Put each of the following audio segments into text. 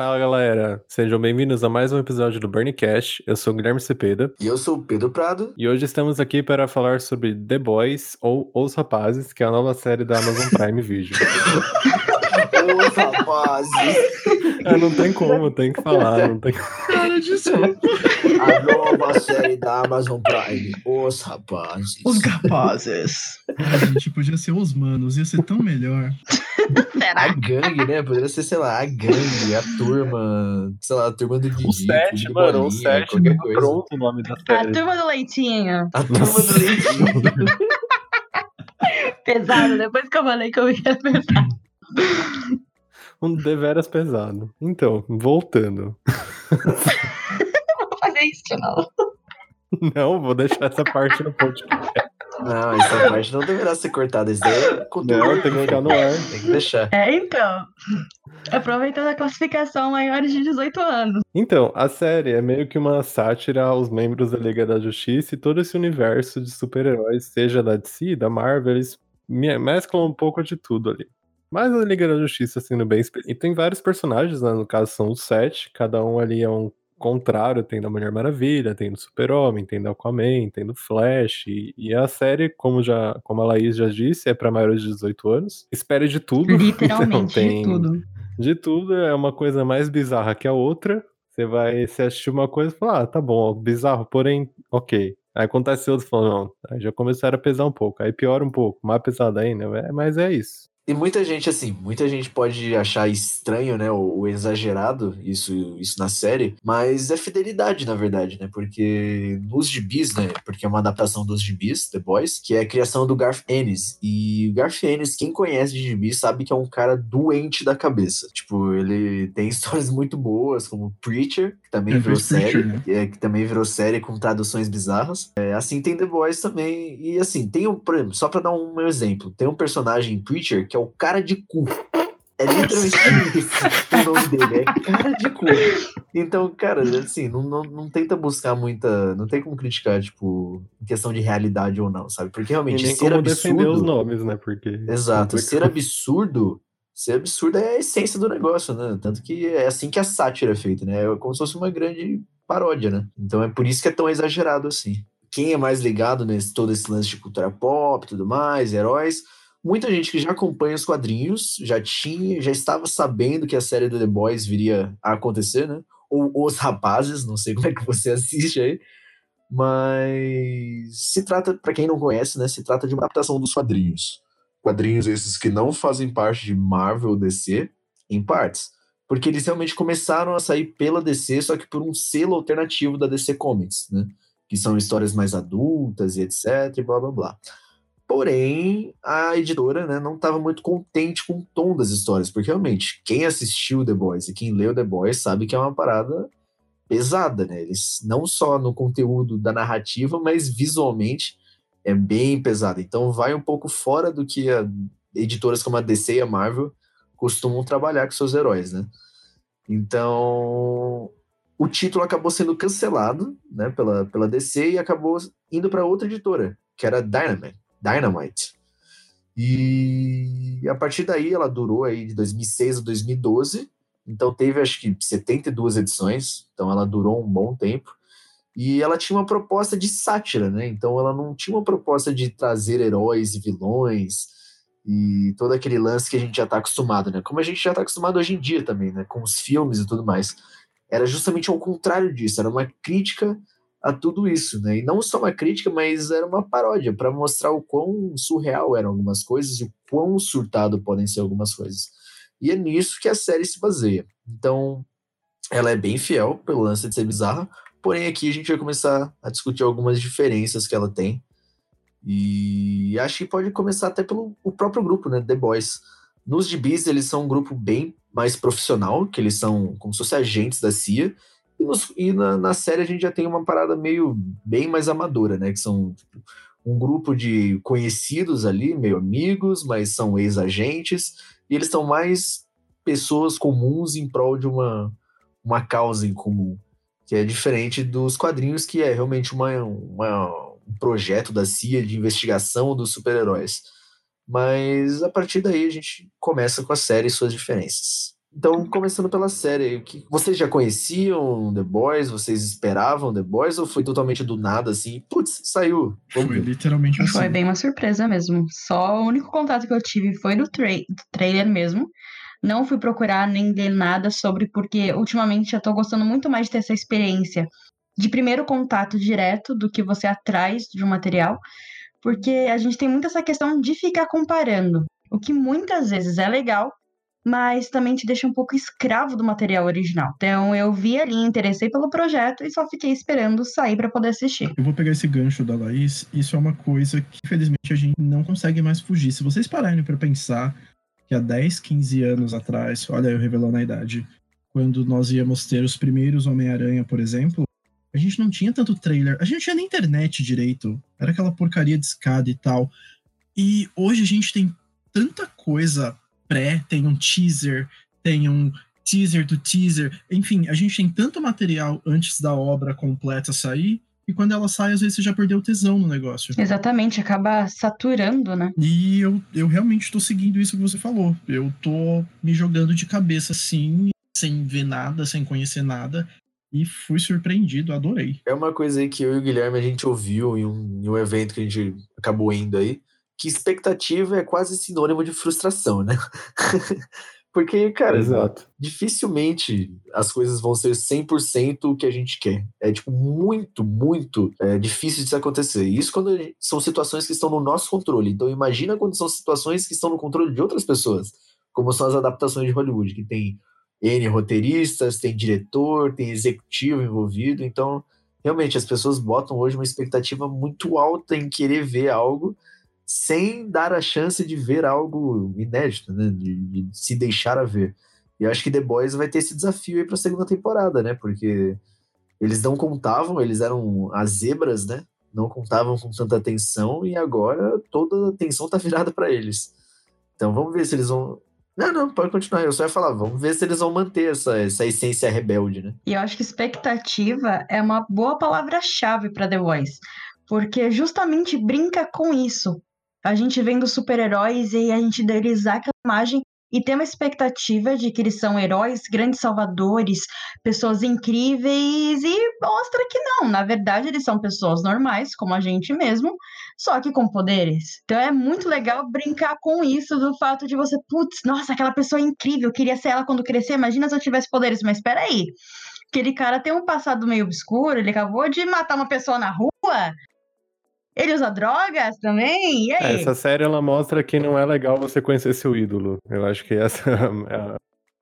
Fala galera, sejam bem-vindos a mais um episódio do Burncast. Eu sou o Guilherme Cepeda. E eu sou o Pedro Prado. E hoje estamos aqui para falar sobre The Boys ou Os Rapazes, que é a nova série da Amazon Prime Video. Os rapazes! Ah, não tem como, tem que falar. Não tem... Cara, desculpa. A nova série da Amazon Prime. Os rapazes. Os rapazes. A gente podia ser os manos, ia ser tão melhor. A gangue, né? Poderia ser, sei lá, a gangue, a turma, sei lá, a turma do Didi. O set, mano, o set, qualquer coisa. pronto o nome da A série. turma do leitinho. A turma do leitinho. Pesado, depois que eu falei que eu ia pesado. Um deveras pesado. Então, voltando. Vou fazer isso novo. Não, vou deixar essa parte no podcast. Não, essa parte não deverá ser cortada. Isso daí é conteúdo Não, tem que ficar no ar. Tem que deixar. É, então. Aproveitando a classificação maiores de 18 anos. Então, a série é meio que uma sátira aos membros da Liga da Justiça e todo esse universo de super-heróis, seja da DC, da Marvel, eles me- mesclam um pouco de tudo ali. Mas a Liga da Justiça sendo bem. E tem vários personagens, né? No caso, são os sete, cada um ali é um contrário, tem da Mulher Maravilha, tem do Super-Homem, tem do Aquaman, tem do Flash. E, e a série, como, já, como a Laís já disse, é para maiores de 18 anos. Espere de tudo. Literalmente, Então, tem- de tudo. de tudo, é uma coisa mais bizarra que a outra. Você vai se assistir uma coisa e falar, ah, tá bom, bizarro, porém, ok. Aí acontece outro e fala, não, aí já começaram a pesar um pouco, aí piora um pouco, mais pesado ainda, é- mas é isso. E muita gente, assim, muita gente pode achar estranho, né, o, o exagerado, isso, isso na série, mas é fidelidade, na verdade, né, porque nos gibis, né, porque é uma adaptação dos gibis, The Boys, que é a criação do Garth Ennis, e o Garth Ennis, quem conhece de gibis sabe que é um cara doente da cabeça, tipo, ele tem histórias muito boas, como Preacher, que também É, virou Preacher, série, né? que, é, que também virou série com traduções bizarras, é, assim tem The Boys também, e assim, tem um, por exemplo, só pra dar um exemplo, tem um personagem em Preacher que é o cara de cu. É literalmente isso o nome dele, é cara de cu. Então, cara, assim, não, não, não tenta buscar muita. Não tem como criticar, tipo, em questão de realidade ou não, sabe? Porque realmente nem ser como defender os absurdo. nomes, né, porque... Exato, ser absurdo. Ser absurdo é a essência do negócio, né? Tanto que é assim que a sátira é feita, né? É como se fosse uma grande paródia, né? Então é por isso que é tão exagerado assim. Quem é mais ligado nesse todo esse lance de cultura pop e tudo mais, heróis, muita gente que já acompanha os quadrinhos, já tinha, já estava sabendo que a série do The Boys viria a acontecer, né? Ou Os Rapazes, não sei como é que você assiste aí. Mas se trata, para quem não conhece, né, se trata de uma adaptação dos quadrinhos. Quadrinhos esses que não fazem parte de Marvel ou DC, em partes. Porque eles realmente começaram a sair pela DC, só que por um selo alternativo da DC Comics, né? Que são histórias mais adultas e etc, e blá blá blá. Porém, a editora né, não estava muito contente com o tom das histórias, porque realmente, quem assistiu The Boys e quem leu The Boys sabe que é uma parada pesada, né? Eles não só no conteúdo da narrativa, mas visualmente é bem pesada. Então vai um pouco fora do que a, editoras como a DC e a Marvel costumam trabalhar com seus heróis, né? Então o título acabou sendo cancelado, né, pela, pela DC e acabou indo para outra editora, que era Dynamite. Dynamite. E a partir daí ela durou aí de 2006 a 2012. Então teve acho que 72 edições, então ela durou um bom tempo. E ela tinha uma proposta de sátira, né? Então ela não tinha uma proposta de trazer heróis e vilões e todo aquele lance que a gente já está acostumado, né? Como a gente já está acostumado hoje em dia também, né? Com os filmes e tudo mais. Era justamente ao contrário disso, era uma crítica a tudo isso, né? E não só uma crítica, mas era uma paródia para mostrar o quão surreal eram algumas coisas e o quão surtado podem ser algumas coisas. E é nisso que a série se baseia. Então, ela é bem fiel pelo lance de ser bizarra, porém aqui a gente vai começar a discutir algumas diferenças que ela tem. E acho que pode começar até pelo o próprio grupo, né, The Boys. Nos gibis, eles são um grupo bem mais profissional, que eles são como se fossem agentes da CIA, e, nos- e na, na série a gente já tem uma parada meio bem mais amadora, né? Que são tipo, um grupo de conhecidos ali, meio amigos, mas são ex-agentes, e eles são mais pessoas comuns em prol de uma, uma causa em comum, que é diferente dos quadrinhos, que é realmente uma, uma- um projeto da CIA de investigação dos super-heróis. Mas a partir daí a gente começa com a série e suas diferenças. Então, começando pela série, que vocês já conheciam The Boys? Vocês esperavam The Boys ou foi totalmente do nada assim? Putz, saiu. Foi literalmente assim. Foi bem uma surpresa mesmo. Só o único contato que eu tive foi do, tra do trailer mesmo. Não fui procurar nem ler nada sobre, porque ultimamente eu tô gostando muito mais de ter essa experiência de primeiro contato direto do que você atrás de um material, porque a gente tem muito essa questão de ficar comparando, o que muitas vezes é legal, mas também te deixa um pouco escravo do material original. Então eu vi ali, interessei pelo projeto e só fiquei esperando sair para poder assistir. Eu vou pegar esse gancho da Laís. Isso é uma coisa que, infelizmente, a gente não consegue mais fugir. Se vocês pararem para pensar que há 10, 15 anos atrás, olha eu revelando a idade, quando nós íamos ter os primeiros Homem-Aranha, por exemplo, a gente não tinha tanto trailer, a gente não tinha nem internet direito, era aquela porcaria de escada e tal. E hoje a gente tem tanta coisa pré, tem um teaser, tem um teaser do teaser, enfim, a gente tem tanto material antes da obra completa sair, e quando ela sai, às vezes você já perdeu o tesão no negócio. Exatamente, acaba saturando, né? E eu, eu realmente estou seguindo isso que você falou. Eu tô me jogando de cabeça assim, sem ver nada, sem conhecer nada. E fui surpreendido, adorei. É uma coisa aí que eu e o Guilherme a gente ouviu em um, em um evento que a gente acabou indo aí, que expectativa é quase sinônimo de frustração, né? Porque, cara, Exato. dificilmente as coisas vão ser 100% o que a gente quer. É, tipo, muito, muito é, difícil disso acontecer. E isso quando são situações que estão no nosso controle. Então, imagina quando são situações que estão no controle de outras pessoas, como são as adaptações de Hollywood, que tem N roteiristas, tem diretor, tem executivo envolvido. Então, realmente, as pessoas botam hoje uma expectativa muito alta em querer ver algo sem dar a chance de ver algo inédito, né? De, de se deixar a ver. E eu acho que The Boys vai ter esse desafio aí para a segunda temporada, né? Porque eles não contavam, eles eram as zebras, né? Não contavam com tanta atenção e agora toda a atenção tá virada para eles. Então vamos ver se eles vão. Não, não, pode continuar. Eu só ia falar, vamos ver se eles vão manter essa, essa essência rebelde, né? E eu acho que expectativa é uma boa palavra-chave para The Voice, porque justamente brinca com isso. A gente vendo super-heróis e a gente idealizar aquela imagem e ter uma expectativa de que eles são heróis, grandes salvadores, pessoas incríveis e mostra que não, na verdade eles são pessoas normais, como a gente mesmo, só que com poderes. Então é muito legal brincar com isso do fato de você, putz, nossa, aquela pessoa é incrível, eu queria ser ela quando crescer, imagina se eu tivesse poderes, mas espera aí. Aquele cara tem um passado meio obscuro, ele acabou de matar uma pessoa na rua. Ele usa drogas também? E É, aí? essa série ela mostra que não é legal você conhecer seu ídolo. Eu acho que essa. é a-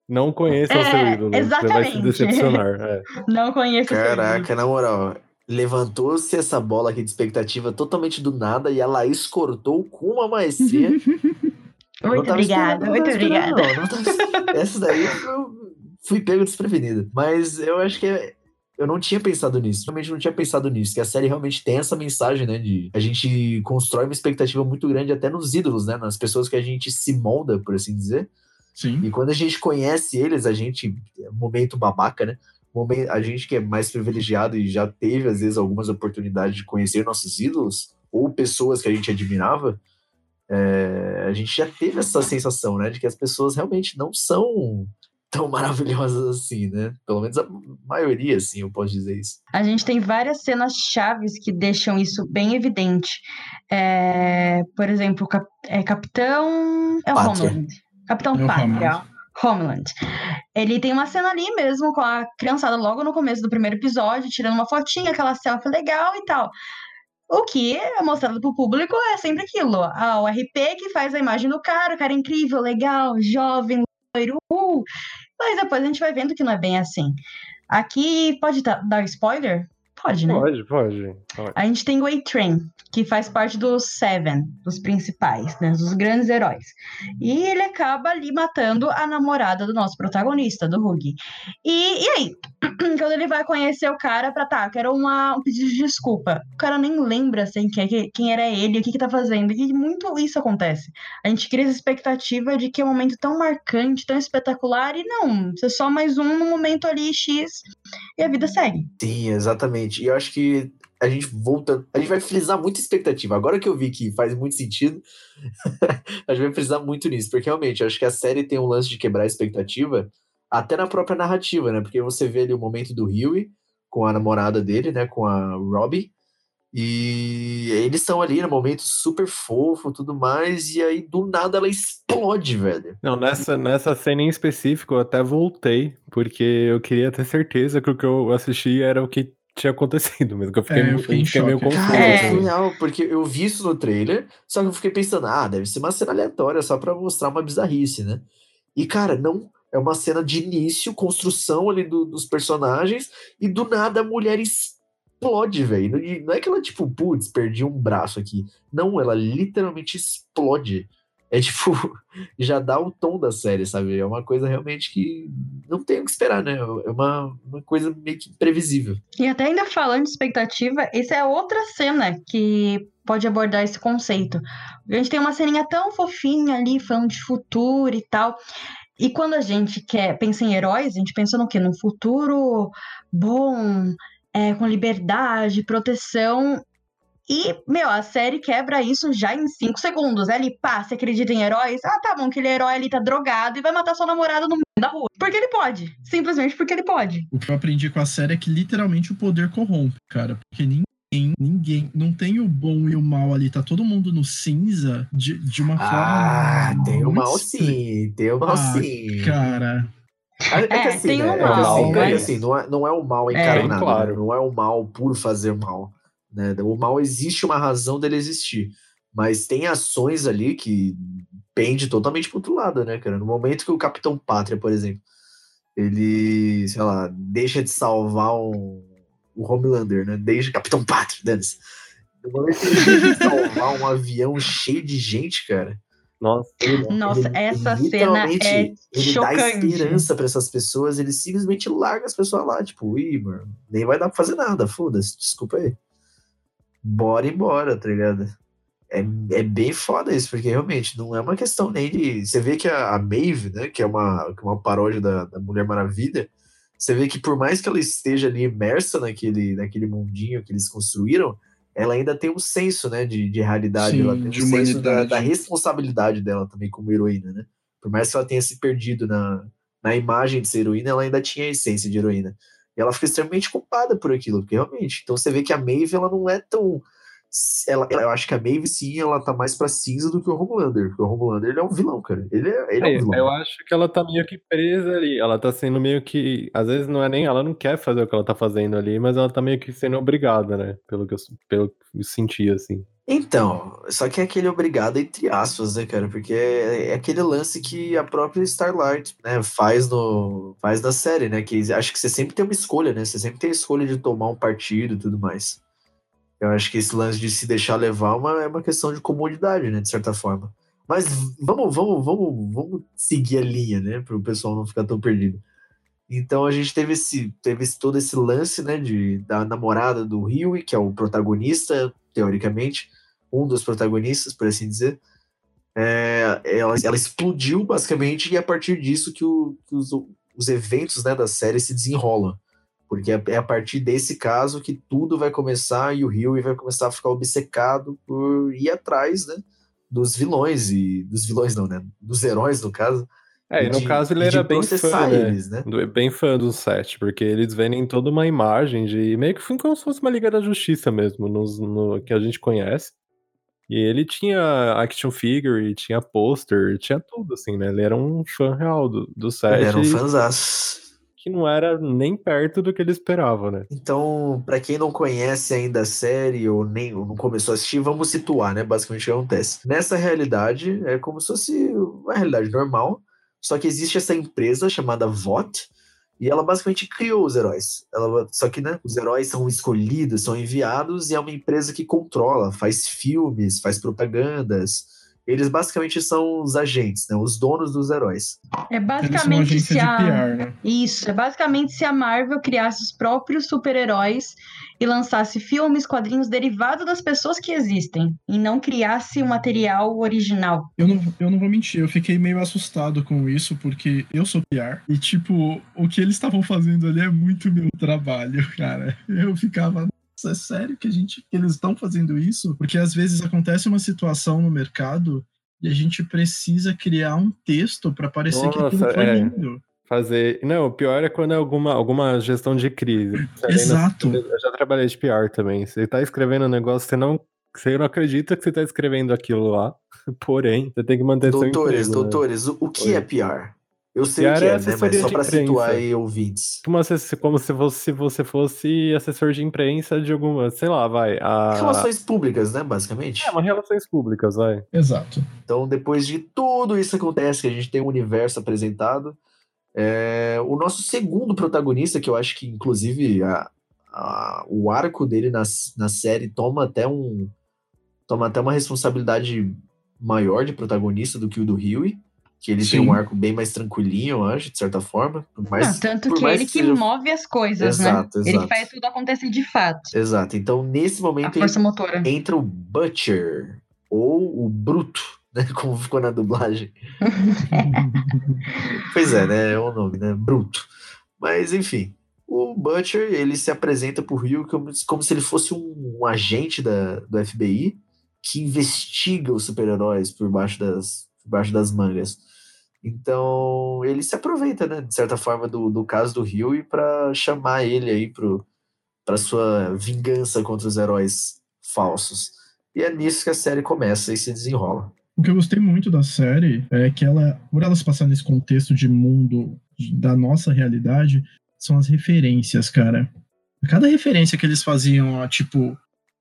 Não conheça o seu É, ídolo. Você vai se exatamente. decepcionar. é. Não conheço esse Caraca, na moral, levantou-se essa bola aqui de expectativa totalmente do nada e a Laís cortou com uma maestria. Muito obrigada, muito obrigada. tava- Essa daí eu fui pego desprevenido. Mas eu acho que é- eu não tinha pensado nisso. Realmente não tinha pensado nisso. Que a série realmente tem essa mensagem, né? De a gente constrói uma expectativa muito grande até nos ídolos, né? Nas pessoas que a gente se molda, por assim dizer. Sim. E quando a gente conhece eles, a gente. Momento babaca, né? Momen- A gente que é mais privilegiado e já teve, às vezes, algumas oportunidades de conhecer nossos ídolos, ou pessoas que a gente admirava, é, a gente já teve essa sensação, né? De que as pessoas realmente não são tão maravilhosas assim, né? Pelo menos a maioria, assim, eu posso dizer isso. A gente tem várias cenas chaves que deixam isso bem evidente. É, por exemplo, o cap- é, Capitão. É o. Homeland. Capitão É o Pátria. Homeland. Ele tem uma cena ali mesmo com a criançada logo no começo do primeiro episódio, tirando uma fotinha, aquela selfie legal e tal. O que é mostrado pro público é sempre aquilo. Ah, o RP que faz a imagem do cara, o cara é incrível, legal, jovem, Mas depois a gente vai vendo que não é bem assim. Aqui, pode dar spoiler? Pode, né? Pode, pode. pode. A gente tem o A-Train, que faz parte dos Seven, dos principais, né? Dos grandes heróis. E ele acaba ali matando a namorada do nosso protagonista, do Hug. E, e aí? Quando ele vai conhecer o cara pra tá, quero uma, um pedido de desculpa. O cara nem lembra assim, quem, é- quem era ele, o que, que tá fazendo. E muito isso acontece. A gente cria essa expectativa de que é um momento tão marcante, tão espetacular, e não, você é só mais um no momento ali X e a vida segue. Sim, exatamente. E eu acho que a gente volta. A gente vai frisar muita expectativa. Agora que eu vi que faz muito sentido, a gente vai frisar muito nisso, porque realmente eu acho que a série tem um lance de quebrar a expectativa até na própria narrativa, né? Porque você vê ali o momento do Huey com a namorada dele, né? Com a Robbie. E eles estão ali no momento super fofo tudo mais, e aí do nada ela explode, velho. Não, nessa, nessa cena em específico eu até voltei, porque eu queria ter certeza que o que eu assisti era o que tinha acontecido mesmo, que eu fiquei, É, eu fiquei fiquei meio confuso. É É. surreal, porque eu vi isso no trailer, só que eu fiquei pensando, ah, deve ser uma cena aleatória só pra mostrar uma bizarrice, né? E, cara, não. É uma cena de início, construção ali do- dos personagens, e do nada a mulher explode, velho. E não é que ela, tipo, putz, perdi um braço aqui. Não, ela literalmente explode. É tipo, já dá o tom da série, sabe? É uma coisa realmente que não tem o que esperar, né? É uma, uma coisa meio que imprevisível. E até ainda falando de expectativa, essa é outra cena que pode abordar esse conceito. A gente tem uma ceninha tão fofinha ali, falando de futuro e tal. E quando a gente quer pensa em heróis, a gente pensa no quê? Num futuro bom, é, com liberdade, proteção. E, meu, a série quebra isso já em cinco segundos. É ali, pá, você acredita em heróis? Ah, tá bom, aquele herói ali tá drogado e vai matar sua namorada no meio da rua. Porque ele pode. Simplesmente porque ele pode. O que eu aprendi com a série é que literalmente o poder corrompe, cara. Porque ninguém, ninguém, não tem o bom e o mal ali, tá todo mundo no cinza de, de uma Ah, forma. tem o mal sim, tem o mal Ah, sim. Cara, É, que É, assim, tem né, o é que mal, assim, é que mas- assim, não, é, não é o mal É. encarnado, Bem claro. né? não é o mal por fazer mal. Né? O mal existe uma razão dele existir. Mas tem ações ali que pende totalmente pro outro lado, né, cara? No momento que o Capitão Pátria, por exemplo, ele, sei lá, deixa de salvar um, o Homelander, né? Deixa Capitão Pátria, dane-se. No momento que ele deixa de salvar um avião cheio de gente, cara, Nossa, ele- Nossa, ele- essa ele cena é ele dá chocante. esperança pra essas pessoas, ele simplesmente larga as pessoas lá, tipo, ih, mano, nem vai dar pra fazer nada, foda-se, desculpa aí. Bora embora, tá ligado? É, é bem foda isso, porque realmente não é uma questão nem de. Você vê que a, a Maeve, né, que é uma, que é uma paródia da, da Mulher Maravilha, você vê que por mais que ela esteja ali imersa naquele, naquele mundinho que eles construíram, ela ainda tem um senso, né, de, de realidade, Sim, ela tem um de senso da, da responsabilidade dela também como heroína, né? Por mais que ela tenha se perdido na, na imagem de ser heroína, ela ainda tinha a essência de heroína. Ela fica extremamente culpada por aquilo, porque realmente. Então você vê que a Maeve, ela não é tão. Ela, ela- eu acho que a Maeve, sim, ela tá mais pra cinza do que o Homelander. Porque o Homelander, ele é um vilão, cara. Ele é, ele é um É, vilão. eu acho que ela tá meio que presa ali. Ela tá sendo meio que. Às vezes não é nem. Ela não quer fazer o que ela tá fazendo ali, mas ela tá meio que sendo obrigada, né? Pelo que eu, pelo que eu senti, assim. Então, só que é aquele obrigado entre aspas, né, cara? Porque é, é aquele lance que a própria Starlight, né, faz no faz na série, né? Que acho que você sempre tem uma escolha, né? Você sempre tem a escolha de tomar um partido e tudo mais. Eu acho que esse lance de se deixar levar é uma, é uma questão de comodidade, né, de certa forma. Mas vamos, vamos, vamos, vamos seguir a linha, né, para o pessoal não ficar tão perdido. Então a gente teve esse, teve todo esse lance, né, de da namorada do Huey, que é o protagonista, teoricamente, um dos protagonistas, por assim dizer. É, ela, ela explodiu basicamente e é a partir disso que, o- que os, os eventos né, da série se desenrolam. Porque é, é a partir desse caso que tudo vai começar e o Huey vai começar a ficar obcecado por ir atrás, né? Dos vilões e. Dos vilões não, né? Dos heróis, no caso. É, e no de- caso ele era bem fã, né? eles, né? Bem fã do set, porque eles vendem toda uma imagem de. Meio que foi como se fosse uma Liga da Justiça mesmo, nos, no, que a gente conhece. E ele tinha action figure, tinha pôster, tinha tudo, assim, né? Ele era um fã real do, do set. Ele era um fãzaço. que não era nem perto do que ele esperava, né? Então, pra quem não conhece ainda a série ou nem ou não começou a assistir, vamos situar, né? Basicamente o que acontece. Nessa realidade, é como se fosse uma realidade normal, só que existe essa empresa chamada VOT, e ela basicamente criou os heróis. Ela, só que, né, os heróis são escolhidos, são enviados, e é uma empresa que controla, faz filmes, faz propagandas. Eles basicamente são os agentes, né? Os donos dos heróis. É basicamente se a... PR, né? Isso, é basicamente se a Marvel criasse os próprios super-heróis e lançasse filmes, quadrinhos derivados das pessoas que existem, e não criasse o material original. Eu não, eu não vou mentir, eu fiquei meio assustado com isso, porque eu sou PR. E, tipo, o que eles estavam fazendo ali é muito meu trabalho, cara. Eu ficava. é sério que a gente que eles estão fazendo isso? Porque às vezes acontece uma situação no mercado e a gente precisa criar um texto para parecer Nossa, que aquilo foi é. lindo fazer. Não, o pior é quando é alguma, alguma gestão de crise. Exato. Eu já trabalhei de PR também. Você tá escrevendo um negócio, você não, você não acredita que você tá escrevendo aquilo lá. Porém, você tem que manter doutores, seu emprego. Doutores, né? o que Oi. é PR? Eu sei PR o que é, é né? Mas só para situar aí ouvintes. Como, se, como se, você, se você fosse assessor de imprensa de alguma, sei lá, vai. A... Relações públicas, né, basicamente? É, uma relações públicas, vai. Exato. Então, depois de tudo isso acontece, que a gente tem um universo apresentado, é, o nosso segundo protagonista, que eu acho que, inclusive, a, a, o arco dele na, na série toma até um toma até uma responsabilidade maior de protagonista do que o do Huey, que ele Sim. tem um arco bem mais tranquilinho, eu acho, de certa forma. Mais, Não, tanto que ele que, seja... move as coisas, exato, né? Exato. Ele faz tudo acontecer de fato. Exato. Então, nesse momento, entra o Butcher, ou o Bruto, né? Como ficou na dublagem. pois é, né? É o nome, né? Bruto. Mas, enfim. O Butcher, ele se apresenta pro Rio como, como se ele fosse um, um agente da, do FBI que investiga os super-heróis por baixo das, por baixo das mangas. Então, ele se aproveita, né, de certa forma, do, do caso do Rio e para chamar ele aí para sua vingança contra os heróis falsos. E é nisso que a série começa e se desenrola. O que eu gostei muito da série é que ela, por ela se passar nesse contexto de mundo da nossa realidade, são as referências, cara. Cada referência que eles faziam a, tipo,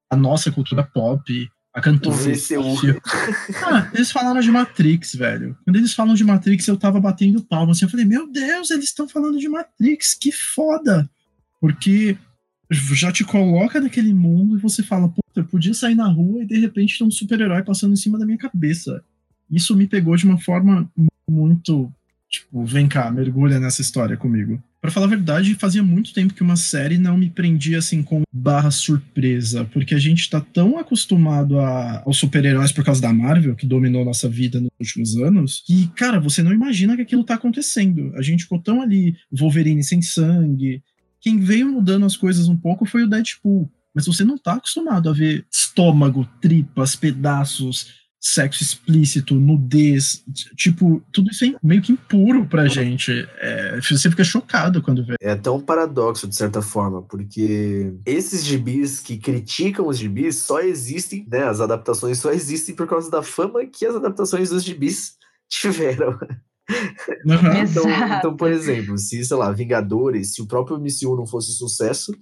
a nossa cultura pop, a cantora. ah, eles falaram de Matrix, velho. Quando eles falam de Matrix, eu tava batendo palma assim. Eu falei, meu Deus, eles estão falando de Matrix, que foda! Porque já te coloca naquele mundo e você fala, puta, eu podia sair na rua e de repente tem um super-herói passando em cima da minha cabeça. Isso me pegou de uma forma muito, tipo, vem cá, mergulha nessa história comigo. Para falar a verdade, fazia muito tempo que uma série não me prendia assim com barra surpresa, porque a gente tá tão acostumado a, aos super-heróis por causa da Marvel, que dominou nossa vida nos últimos anos, que, cara, você não imagina que aquilo tá acontecendo. A gente ficou tão ali, Wolverine sem sangue, quem veio mudando as coisas um pouco foi o Deadpool. Mas você não tá acostumado a ver estômago, tripas, pedaços, sexo explícito, nudez. Tipo, tudo isso é meio que impuro pra gente. É, você fica chocado quando vê. É até um paradoxo, de certa forma, porque esses gibis que criticam os gibis só existem, né? As adaptações só existem por causa da fama que as adaptações dos gibis tiveram. Uhum. Então, então, por exemplo, se, sei lá, Vingadores, se o próprio MCU não fosse um sucesso,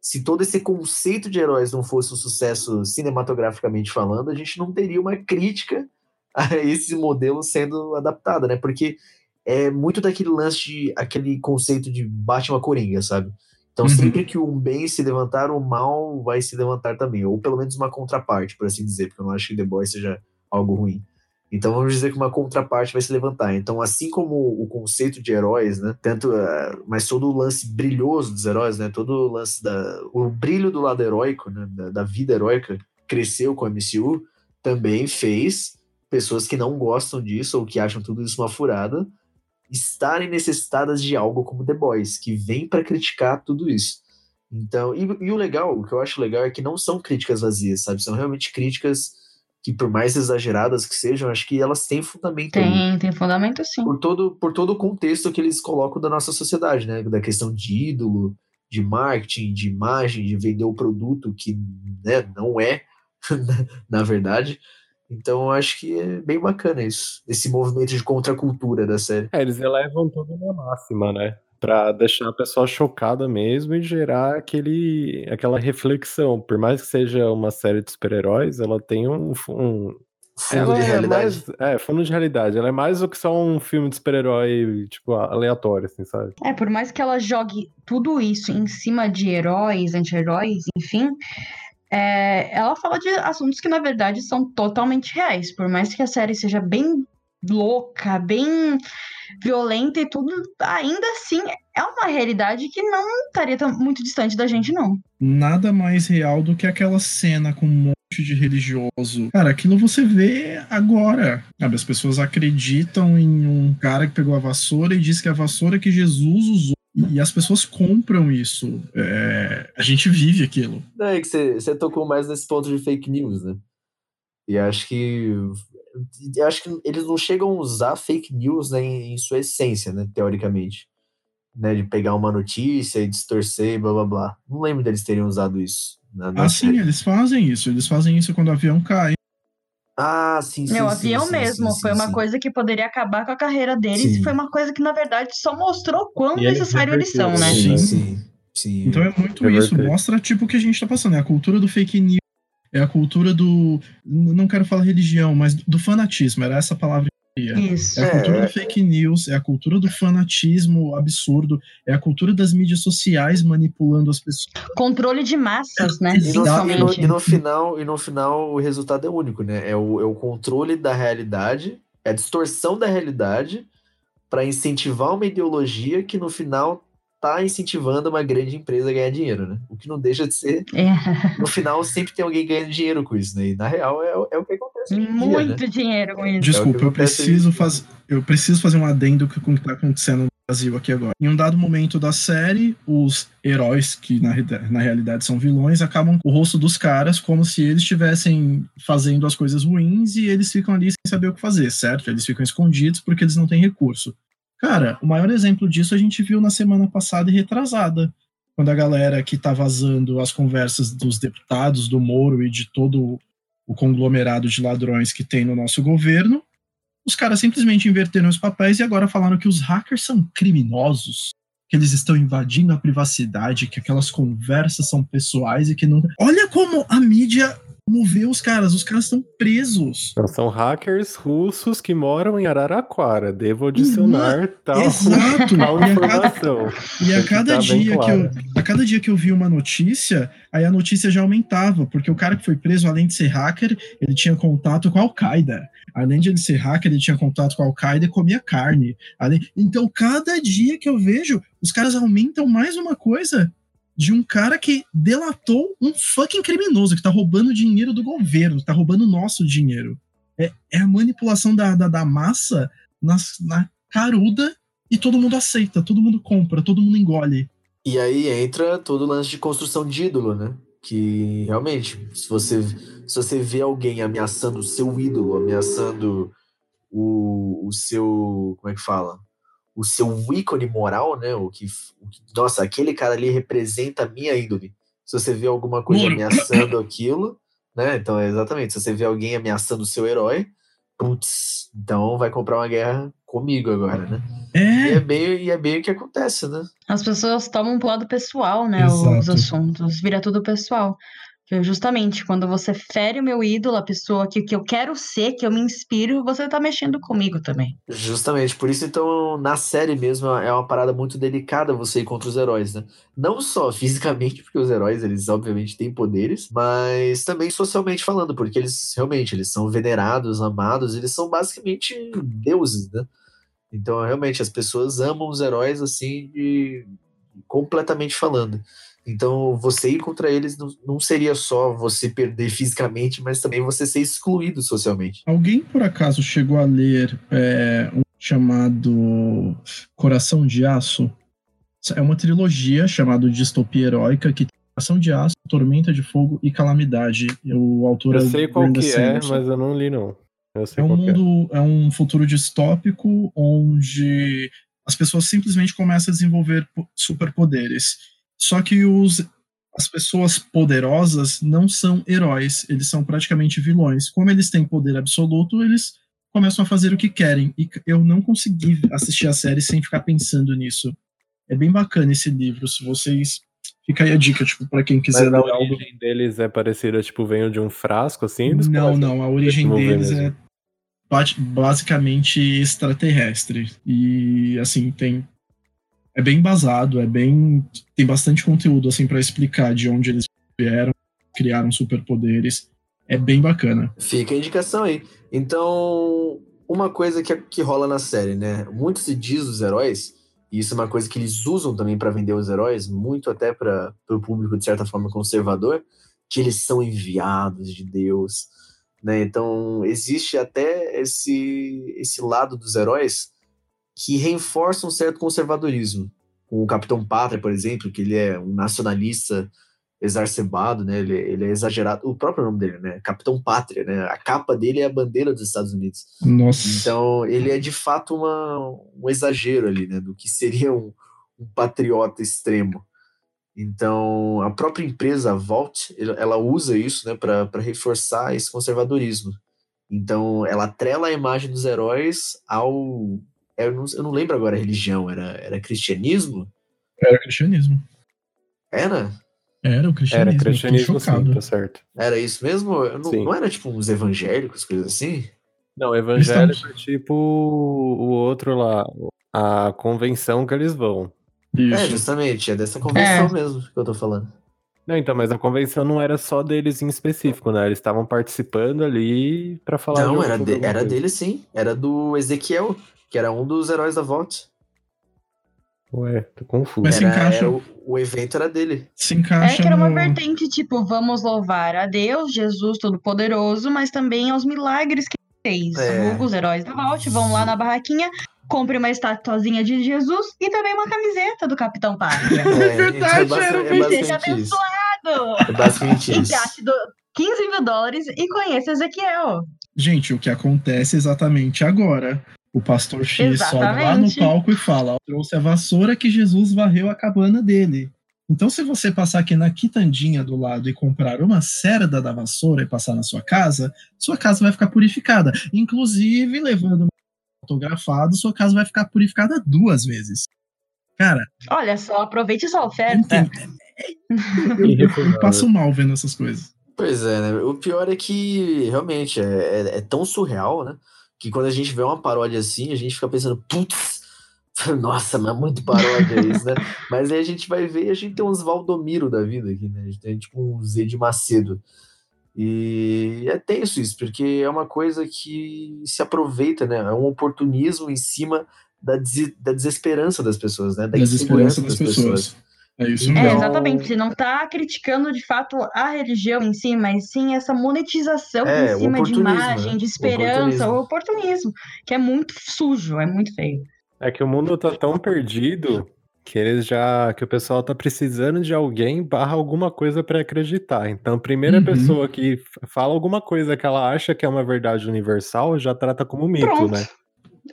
se todo esse conceito de heróis não fosse um sucesso cinematograficamente falando, a gente não teria uma crítica a esse modelo sendo adaptado, né? Porque é muito daquele lance de aquele conceito de Batman Coringa, sabe? Então, uhum. sempre que um bem se levantar, o mal vai se levantar também, ou pelo menos uma contraparte, por assim dizer, porque eu não acho que The Boys seja algo ruim. Então vamos dizer que uma contraparte vai se levantar. Então, assim como o conceito de heróis, né? Tanto, uh, mas todo o lance brilhoso dos heróis, né? Todo o lance da. O brilho do lado heróico, né? Da, da vida heróica cresceu com a MCU, também fez pessoas que não gostam disso ou que acham tudo isso uma furada estarem necessitadas de algo como The Boys, que vem para criticar tudo isso. Então, e, e o legal, o que eu acho legal é que não são críticas vazias, sabe? São realmente críticas que por mais exageradas que sejam, acho que elas têm fundamento. Tem, tem fundamento sim. Por todo, por todo o contexto que eles colocam da nossa sociedade, né? Da questão de ídolo, de marketing, de imagem, de vender o produto que né, não é, na verdade. Então eu acho que é bem bacana isso, esse movimento de contracultura da série. É, eles elevam tudo na máxima, né? Pra deixar a pessoa chocada mesmo e gerar aquele, aquela reflexão. Por mais que seja uma série de super-heróis, ela tem um, um fundo de é realidade. Mais, é, fundo de realidade. Ela é mais do que só um filme de super-herói, tipo, aleatório, assim, sabe? É, por mais que ela jogue tudo isso em cima de heróis, anti-heróis, enfim, é, ela fala de assuntos que, na verdade, são totalmente reais. Por mais que a série seja bem louca, bem violenta e tudo, ainda assim é uma realidade que não estaria tão, muito distante da gente, não. Nada mais real do que aquela cena com um monte de religioso. Cara, aquilo você vê agora. Sabe? As pessoas acreditam em um cara que pegou a vassoura e disse que a vassoura que Jesus usou E as pessoas compram isso. É, a gente vive aquilo. É que você tocou mais nesse ponto de fake news, né? E acho que. Eu acho que eles não chegam a usar fake news né, em, em sua essência, né? Teoricamente. Né, de pegar uma notícia e distorcer, blá blá blá. Não lembro deles terem usado isso. Na, na ah, série. sim, eles fazem isso. Eles fazem isso quando o avião cai. Ah, sim, sim. Meu, sim, avião sim, mesmo. sim, foi uma coisa que poderia acabar com a carreira deles e foi uma coisa que, na verdade, só mostrou quão e necessário eles são, né? Sim, sim. sim. Então é muito isso. Mostra, tipo, o que a gente tá passando. É a cultura do fake news. É a cultura do. Não quero falar religião, mas do fanatismo. Era essa palavra isso. É a cultura é. do fake news, é a cultura do fanatismo absurdo, é a cultura das mídias sociais manipulando as pessoas. Controle de massas, né? E no, e no, e no final, e no final o resultado é único, né? É o, é o controle da realidade, é a distorção da realidade para incentivar uma ideologia que no final tá incentivando uma grande empresa a ganhar dinheiro, né? O que não deixa de ser. É. No final, sempre tem alguém ganhando dinheiro com isso, né? E na real é, é o que acontece. Muito dia, né? dinheiro com isso. Desculpa, é eu preciso, faz... eu preciso fazer um adendo com o que tá acontecendo no Brasil aqui agora. Em um dado momento da série, os heróis, que na, na realidade são vilões, acabam com o rosto dos caras como se eles estivessem fazendo as coisas ruins e eles ficam ali sem saber o que fazer, certo? Eles ficam escondidos porque eles não têm recurso. Cara, o maior exemplo disso a gente viu na semana passada e retrasada, quando a galera que tá vazando as conversas dos deputados, do Moro e de todo o conglomerado de ladrões que tem no nosso governo, os caras simplesmente inverteram os papéis e agora falaram que os hackers são criminosos, que eles estão invadindo a privacidade, que aquelas conversas são pessoais e que nunca. Olha como a mídia mover os caras, os caras estão presos. Então, são hackers russos que moram em Araraquara. Devo adicionar Uma... tal, Exato. tal informação. E a cada, dia que eu, a cada dia que eu vi uma notícia, aí a notícia já aumentava, porque o cara que foi preso, além de ser hacker, ele tinha contato com a Al-Qaeda. Além de ele ser hacker, ele tinha contato com a Al-Qaeda e comia carne. Além... Então, cada dia que eu vejo, os caras aumentam mais uma coisa de um cara que delatou um fucking criminoso, que tá roubando dinheiro do governo, tá roubando nosso dinheiro. É, é a manipulação da, da, da massa na, na caruda e todo mundo aceita, todo mundo compra, todo mundo engole. E aí entra todo o lance de construção de ídolo, né? Que realmente, se você, se você vê alguém ameaçando o seu ídolo, ameaçando o, o seu. Como é que fala? O seu ícone moral, né? O que, o que, nossa, aquele cara ali representa a minha índole. Se você vê alguma coisa ameaçando aquilo, né? Então, é exatamente, se você vê alguém ameaçando o seu herói, putz, então vai comprar uma guerra comigo agora, né? É. E é bem, e é bem o que acontece, né? As pessoas tomam pro lado pessoal, né? Exato. Os assuntos, vira tudo pessoal. Justamente, quando você fere o meu ídolo, a pessoa que, que eu quero ser, que eu me inspiro, você tá mexendo comigo também. Justamente, por isso, então, na série mesmo, é uma parada muito delicada você ir contra os heróis, né? Não só fisicamente, porque os heróis, eles obviamente têm poderes, mas também socialmente falando, porque eles realmente, eles são venerados, amados, eles são basicamente deuses, né? Então, realmente, as pessoas amam os heróis, assim, de... completamente falando. Então, você ir contra eles não, não, seria só você perder fisicamente, mas também você ser excluído socialmente. Alguém, por acaso, chegou a ler é, um chamado Coração de Aço? É uma trilogia chamada Distopia Heróica que tem Coração de Aço, Tormenta de Fogo e Calamidade. O autor eu é sei qual que é, mas eu não li, não. é um mundo, é. é um futuro distópico onde as pessoas simplesmente começam a desenvolver superpoderes só que os, as pessoas poderosas não são heróis, eles são praticamente vilões. Como eles têm poder absoluto, eles começam a fazer o que querem. E eu não consegui assistir a série sem ficar pensando nisso. É bem bacana esse livro, se vocês Fica aí a dica, tipo, pra quem quiser Mas a origem deles é parecida, tipo, vem de um frasco, assim? não, não, a origem deles é basicamente extraterrestre. E, assim, tem é bem embasado, é bem tem bastante conteúdo assim para explicar de onde eles vieram, criaram superpoderes. É bem bacana. Fica a indicação aí. Então, uma coisa que, que rola na série, né? Muito se diz dos heróis, e isso é uma coisa que eles usam também para vender os heróis, muito até para o público de certa forma conservador, que eles são enviados de Deus, né? Então, existe até esse esse lado dos heróis que reforça um certo conservadorismo. com o Capitão Pátria, por exemplo, que ele é um nacionalista exacerbado, né? Ele, ele é exagerado. O próprio nome dele, né? Capitão Pátria, né? A capa dele é a bandeira dos Estados Unidos. Nossa. Então, ele é de fato uma, um exagero ali, né? Do que seria um, um patriota extremo. Então, a própria empresa, a Vault, ela usa isso né, para reforçar esse conservadorismo. Então, ela atrela a imagem dos heróis ao. Eu não, eu não lembro agora a religião, era, era cristianismo? Era cristianismo. Era? Era o cristianismo. Era cristianismo, sim, tá certo. Era isso mesmo? Não, não, era tipo uns evangélicos, coisas assim? Não, evangélico Estamos... é tipo o outro lá, a convenção que eles vão. Isso. É, justamente, é dessa convenção é. mesmo que eu tô falando. Não, então, mas a convenção não era só deles em específico, né? Eles estavam participando ali para falar. Não, era, de, era dele sim. Era do Ezequiel, que era um dos heróis da Vault. Ué, tô confuso. Mas se encaixa. Era, o, o, evento era dele. Se encaixa. É que era uma vertente, tipo, vamos louvar a Deus, Jesus Todo-Poderoso, mas também aos milagres que ele fez. É. Os heróis da Vault vão lá na barraquinha, compre uma estatuazinha de Jesus e também uma camiseta do Capitão Pátria. É, é verdade, é, é basicamente abençoado. É basicamente isso. E do 15 mil dólares e conheça Ezequiel. Gente, o que acontece exatamente agora? O pastor X exatamente. sobe lá no palco e fala: trouxe a vassoura que Jesus varreu a cabana dele. Então, se você passar aqui na quitandinha do lado e comprar uma cerda da vassoura e passar na sua casa, sua casa vai ficar purificada. Inclusive, levando autografado, sua casa vai ficar purificada duas vezes. Cara. Olha só, aproveite sua oferta. Eu, eu, eu, passo mal vendo essas coisas. Pois é, né? O pior é que realmente é, é, é, tão surreal, né? Que quando a gente vê uma paródia assim, a gente fica pensando, putz, nossa, mas muito paródia isso, né? mas aí a gente vai ver e a gente tem uns Valdomiro da vida aqui, né? A gente tem tipo um Z de Macedo. E é tenso isso, porque é uma coisa que se aproveita, né? É um oportunismo em cima da, des da desesperança das pessoas, né? Da desesperança das, das pessoas. pessoas. É isso mesmo. É, exatamente. Você não está criticando de fato a religião em si, mas sim essa monetização é, em cima de imagem, né? de esperança, o oportunismo. o oportunismo, que é muito sujo, é muito feio. É que o mundo tá tão perdido que eles já. que o pessoal tá precisando de alguém barra alguma coisa para acreditar. Então, a primeira uhum. pessoa que fala alguma coisa que ela acha que é uma verdade universal já trata como mito, Pronto. né?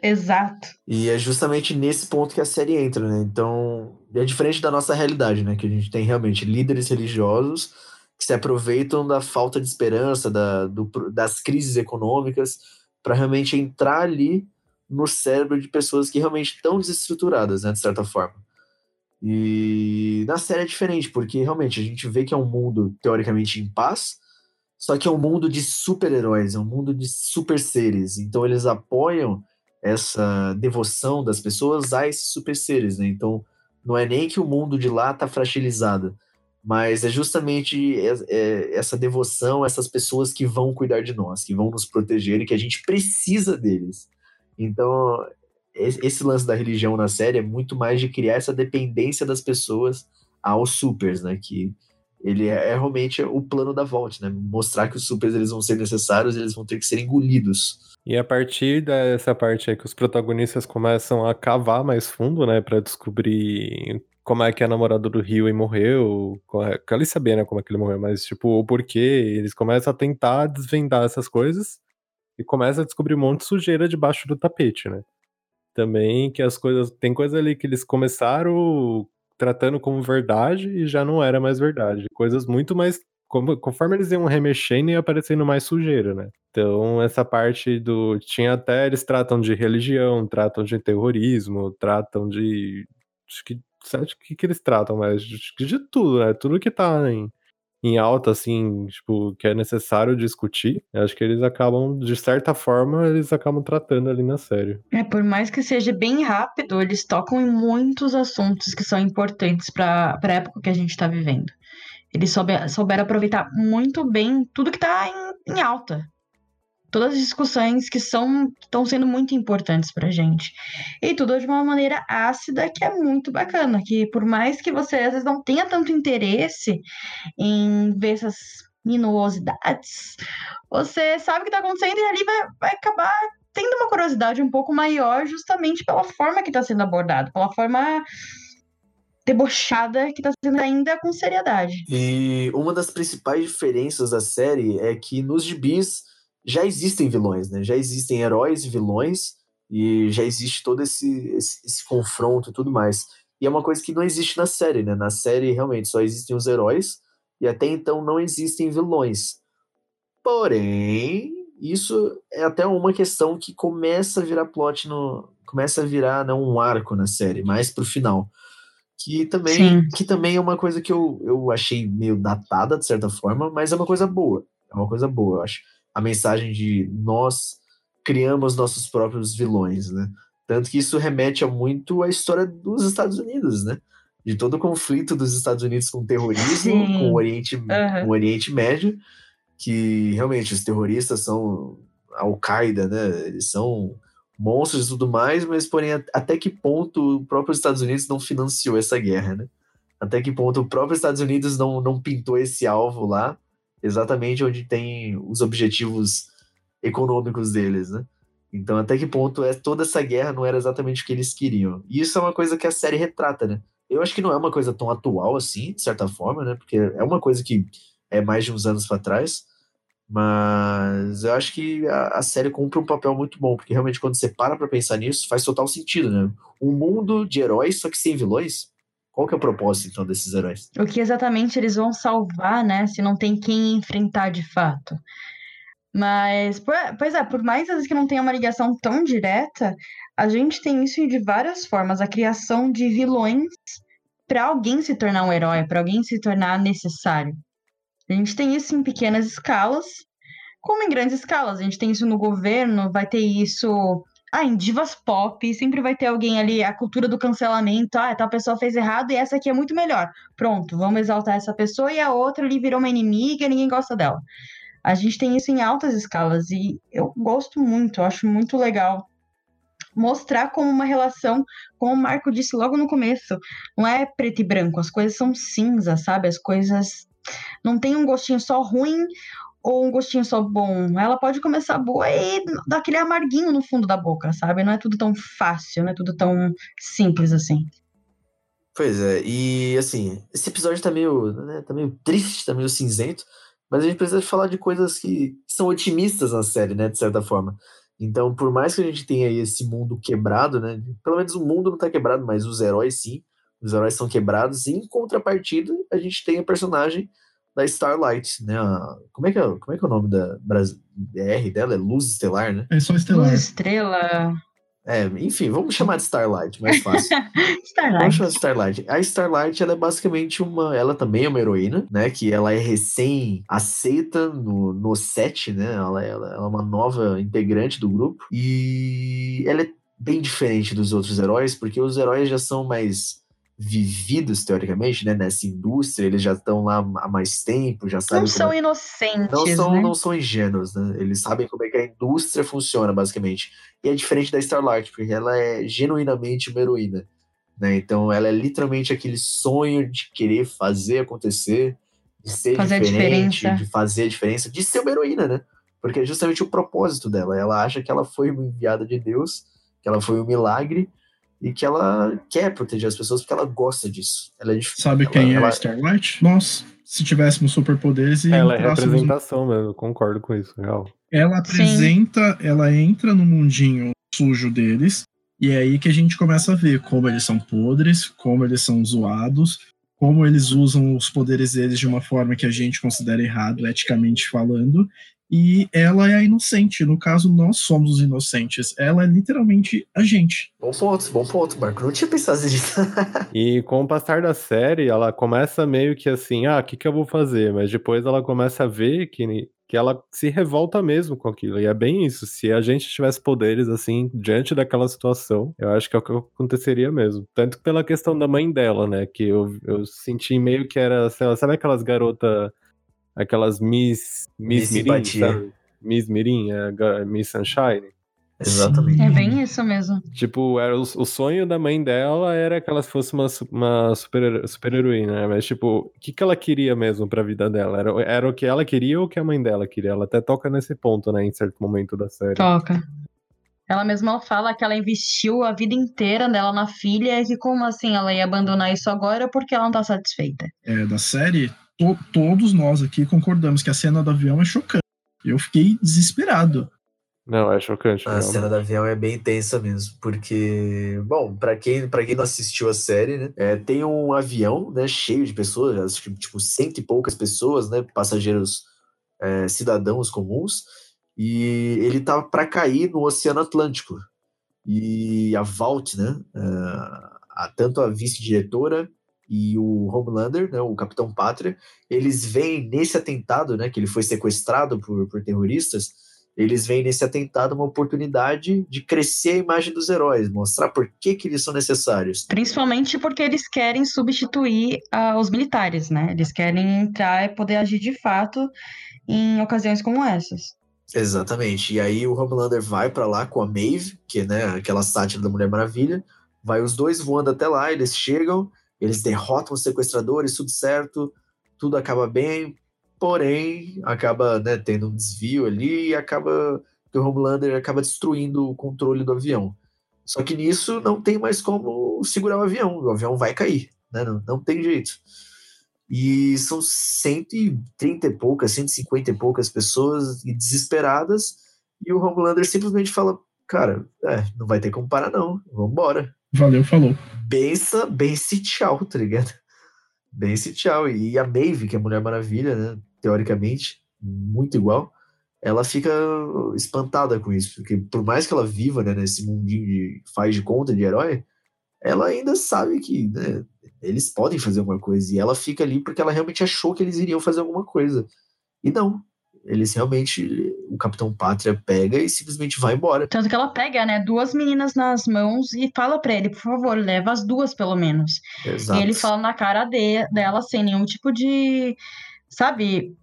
Exato. E é justamente nesse ponto que a série entra, né? Então, é diferente da nossa realidade, né? Que a gente tem realmente líderes religiosos que se aproveitam da falta de esperança, da, do, das crises econômicas, para realmente entrar ali no cérebro de pessoas que realmente estão desestruturadas, né? De certa forma. E na série é diferente, porque realmente a gente vê que é um mundo teoricamente em paz, só que é um mundo de super-heróis, é um mundo de super seres. Então eles apoiam essa devoção das pessoas a esses super seres, né? Então não é nem que o mundo de lá tá fragilizado, mas é justamente é, essa devoção, essas pessoas que vão cuidar de nós, que vão nos proteger e que a gente precisa deles. Então esse lance da religião na série é muito mais de criar essa dependência das pessoas aos supers, né? Que ele é, é realmente o plano da Vault, né? Mostrar que os supers eles vão ser necessários, eles vão ter que ser engolidos. E a partir dessa parte aí que os protagonistas começam a cavar mais fundo, né, para descobrir como é que a namorada do Rio morreu, é, sabia, né, como é que ele morreu, mas tipo, o porquê, eles começam a tentar desvendar essas coisas e começam a descobrir um monte de sujeira debaixo do tapete, né? também que as coisas. Tem coisa ali que eles começaram tratando como verdade e já não era mais verdade. Coisas muito mais. Como, conforme eles iam remexendo e aparecendo mais sujeira, né? Então, essa parte do. Tinha até. Eles tratam de religião, tratam de terrorismo, tratam de. Acho que. Acho que, que eles tratam, mas de, de tudo, né? Tudo que tá em, em alta, assim, tipo, que é necessário discutir, acho que eles acabam, de certa forma, eles acabam tratando ali na série. É, por mais que seja bem rápido, eles tocam em muitos assuntos que são importantes para a época que a gente está vivendo. Eles souber, souberam aproveitar muito bem tudo que está em, em alta todas as discussões que são estão sendo muito importantes para gente. E tudo de uma maneira ácida que é muito bacana, que por mais que você às vezes não tenha tanto interesse em ver essas minuosidades, você sabe o que está acontecendo e ali vai, vai acabar tendo uma curiosidade um pouco maior justamente pela forma que está sendo abordado, pela forma debochada que tá sendo ainda com seriedade. E uma das principais diferenças da série é que nos gibis já existem vilões, né? Já existem heróis e vilões e já existe todo esse, esse, esse confronto e tudo mais. E é uma coisa que não existe na série, né? Na série realmente só existem os heróis e até então não existem vilões. Porém, isso é até uma questão que começa a virar plot no. começa a virar né, um arco na série, mais pro final. Que também, que também é uma coisa que eu, eu achei meio datada, de certa forma, mas é uma coisa boa. É uma coisa boa, eu acho. A mensagem de nós criamos nossos próprios vilões, né? Tanto que isso remete a muito à história dos Estados Unidos, né? De todo o conflito dos Estados Unidos com o terrorismo, Sim. com o Oriente, uhum. com o Oriente Médio, que realmente os terroristas são Al-Qaeda, né? Eles são monstros e tudo mais, mas porém até que ponto o próprio Estados Unidos não financiou essa guerra, né? Até que ponto o próprio Estados Unidos não, não pintou esse alvo lá, exatamente onde tem os objetivos econômicos deles, né? Então, até que ponto é toda essa guerra não era exatamente o que eles queriam? E isso é uma coisa que a série retrata, né? Eu acho que não é uma coisa tão atual assim, de certa forma, né? Porque é uma coisa que é mais de uns anos para trás. Mas eu acho que a, a, série cumpre um papel muito bom, porque realmente quando você para pra pensar nisso, faz total sentido, né? Um mundo de heróis, só que sem vilões. Qual que é o propósito, então, desses heróis? O que exatamente eles vão salvar, né? Se não tem quem enfrentar de fato. Mas, pois é, por mais às vezes que não tenha uma ligação tão direta, a gente tem isso de várias formas. A criação de vilões para alguém se tornar um herói, para alguém se tornar necessário. A gente tem isso em pequenas escalas, como em grandes escalas. A gente tem isso no governo, vai ter isso ah, em divas pop, sempre vai ter alguém ali, a cultura do cancelamento, ah, tal pessoa fez errado e essa aqui é muito melhor. Pronto, vamos exaltar essa pessoa e a outra ali virou uma inimiga ninguém gosta dela. A gente tem isso em altas escalas e eu gosto muito, eu acho muito legal mostrar como uma relação, como o Marco disse logo no começo, não é preto e branco, as coisas são cinza, sabe? As coisas não tem um gostinho só ruim ou um gostinho só bom. Ela pode começar boa e dar aquele amarguinho no fundo da boca, sabe? Não é tudo tão fácil, não é tudo tão simples assim. Pois é, e assim, esse episódio tá meio, né, tá meio triste, tá meio cinzento, mas a gente precisa falar de coisas que são otimistas na série, né, de certa forma. Então, por mais que a gente tenha aí esse mundo quebrado, né, pelo menos o mundo não tá quebrado, mas os heróis sim, os heróis são quebrados, e em contrapartida, a gente tem a personagem da Starlight, né? Como é que é, como é, que é o nome da BR dela? É Luz Estelar, né? É só Estelar. Luz Estrela. É, enfim, vamos chamar de Starlight, mais fácil. Starlight. Vamos chamar de Starlight. A Starlight, ela é basicamente uma. Ela também é uma heroína, né? Que ela é recém aceita no, no set, né? Ela, ela, ela é uma nova integrante do grupo. E ela é bem diferente dos outros heróis, porque os heróis já são mais vividos, teoricamente, né, nessa indústria, eles já estão lá há mais tempo, já sabem. Não são é... inocentes. Não são, né? não são ingênuos, né? Eles sabem como é que a indústria funciona, basicamente. E é diferente da Starlight, porque ela é genuinamente uma heroína. Né? Então ela é literalmente aquele sonho de querer fazer acontecer, de ser fazer diferente, de fazer a diferença, de ser uma heroína, né? Porque é justamente o propósito dela. Ela acha que ela foi uma enviada de Deus, que ela foi um milagre, e que ela quer proteger as pessoas porque ela gosta disso. Ela é Sabe ela, quem ela... é a Starlight? Nós, se tivéssemos superpoderes e ela é representação um... mesmo, eu concordo com isso, real. Ela apresenta, Sim. ela entra no mundinho sujo deles e é aí que a gente começa a ver como eles são podres, como eles são zoados, como eles usam os poderes deles de uma forma que a gente considera errado, eticamente falando, e ela é a inocente. No caso, nós somos os inocentes. Ela é literalmente a gente. Bom ponto, bom ponto, Marco. Não tinha pensado nisso. e com o passar da série, ela começa meio que assim, ah, o que, que eu vou fazer? Mas depois ela começa a ver que, que ela se revolta mesmo com aquilo. E é bem isso. Se a gente tivesse poderes assim, diante daquela situação, eu acho que é o que aconteceria mesmo. Tanto pela questão da mãe dela, né? Que eu, eu senti meio que era, sei lá, sabe aquelas garotas aquelas Miss, Miss, Miss Mirim, sabe? Miss Mirim, é, Miss Sunshine. Exatamente. É bem isso mesmo. Tipo, era o, o, sonho da mãe dela era que ela fosse uma, uma super, super heroína, né? Mas, tipo, o que, que ela queria mesmo pra vida dela? Era, era o que ela queria ou o que a mãe dela queria? Ela até toca nesse ponto, né? Em certo momento da série. Toca. Ela mesma fala que ela investiu a vida inteira dela na filha e que como assim ela ia abandonar isso agora porque ela não tá satisfeita. É, da série, to todos nós aqui concordamos que a cena do avião é chocante. Eu fiquei desesperado. Não, é chocante. A não. cena do avião é bem tensa mesmo, porque, bom, pra quem, pra quem não assistiu a série, né, é, tem um avião, né, cheio de pessoas, acho que, tipo, cento e poucas pessoas, né, passageiros é, cidadãos comuns, e ele tava para cair no Oceano Atlântico. E a Vault, né, é, a, tanto a vice-diretora e o Homelander, né, o Capitão Pátria, eles veem nesse atentado, né, que ele foi sequestrado por, por terroristas, eles veem nesse atentado uma oportunidade de crescer a imagem dos heróis, mostrar por que, que eles são necessários. Principalmente porque eles querem substituir uh, os militares, né? Eles querem entrar e poder agir de fato em ocasiões como essas. Exatamente. E aí o Homelander vai para lá com a Maeve, que é né, aquela sátira da Mulher Maravilha, vai os dois voando até lá, eles chegam, eles derrotam os sequestradores, tudo certo, tudo acaba bem, porém acaba né, tendo um desvio ali e acaba que o Homelander acaba destruindo o controle do avião. Só que nisso não tem mais como segurar o avião, o avião vai cair, né? não, não tem jeito. E são 130 e poucas, 150 e poucas pessoas desesperadas, e o Homelander simplesmente fala: Cara, é, não vai ter como parar, não, vambora. Valeu, falou. Bença, bença tchau, tá ligado? Bença tchau. E a Maeve, que é a Mulher Maravilha, né? Teoricamente, muito igual, ela fica espantada com isso, porque por mais que ela viva né, nesse mundinho de faz de conta de herói, ela ainda sabe que né, eles podem fazer alguma coisa. E ela fica ali porque ela realmente achou que eles iriam fazer alguma coisa. E não. Eles realmente. O Capitão Pátria pega e simplesmente vai embora. Tanto que ela pega, né, duas meninas nas mãos e fala pra ele, por favor, leva as duas pelo menos. Exato. E ele fala na cara de, dela sem nenhum tipo de. Sabe?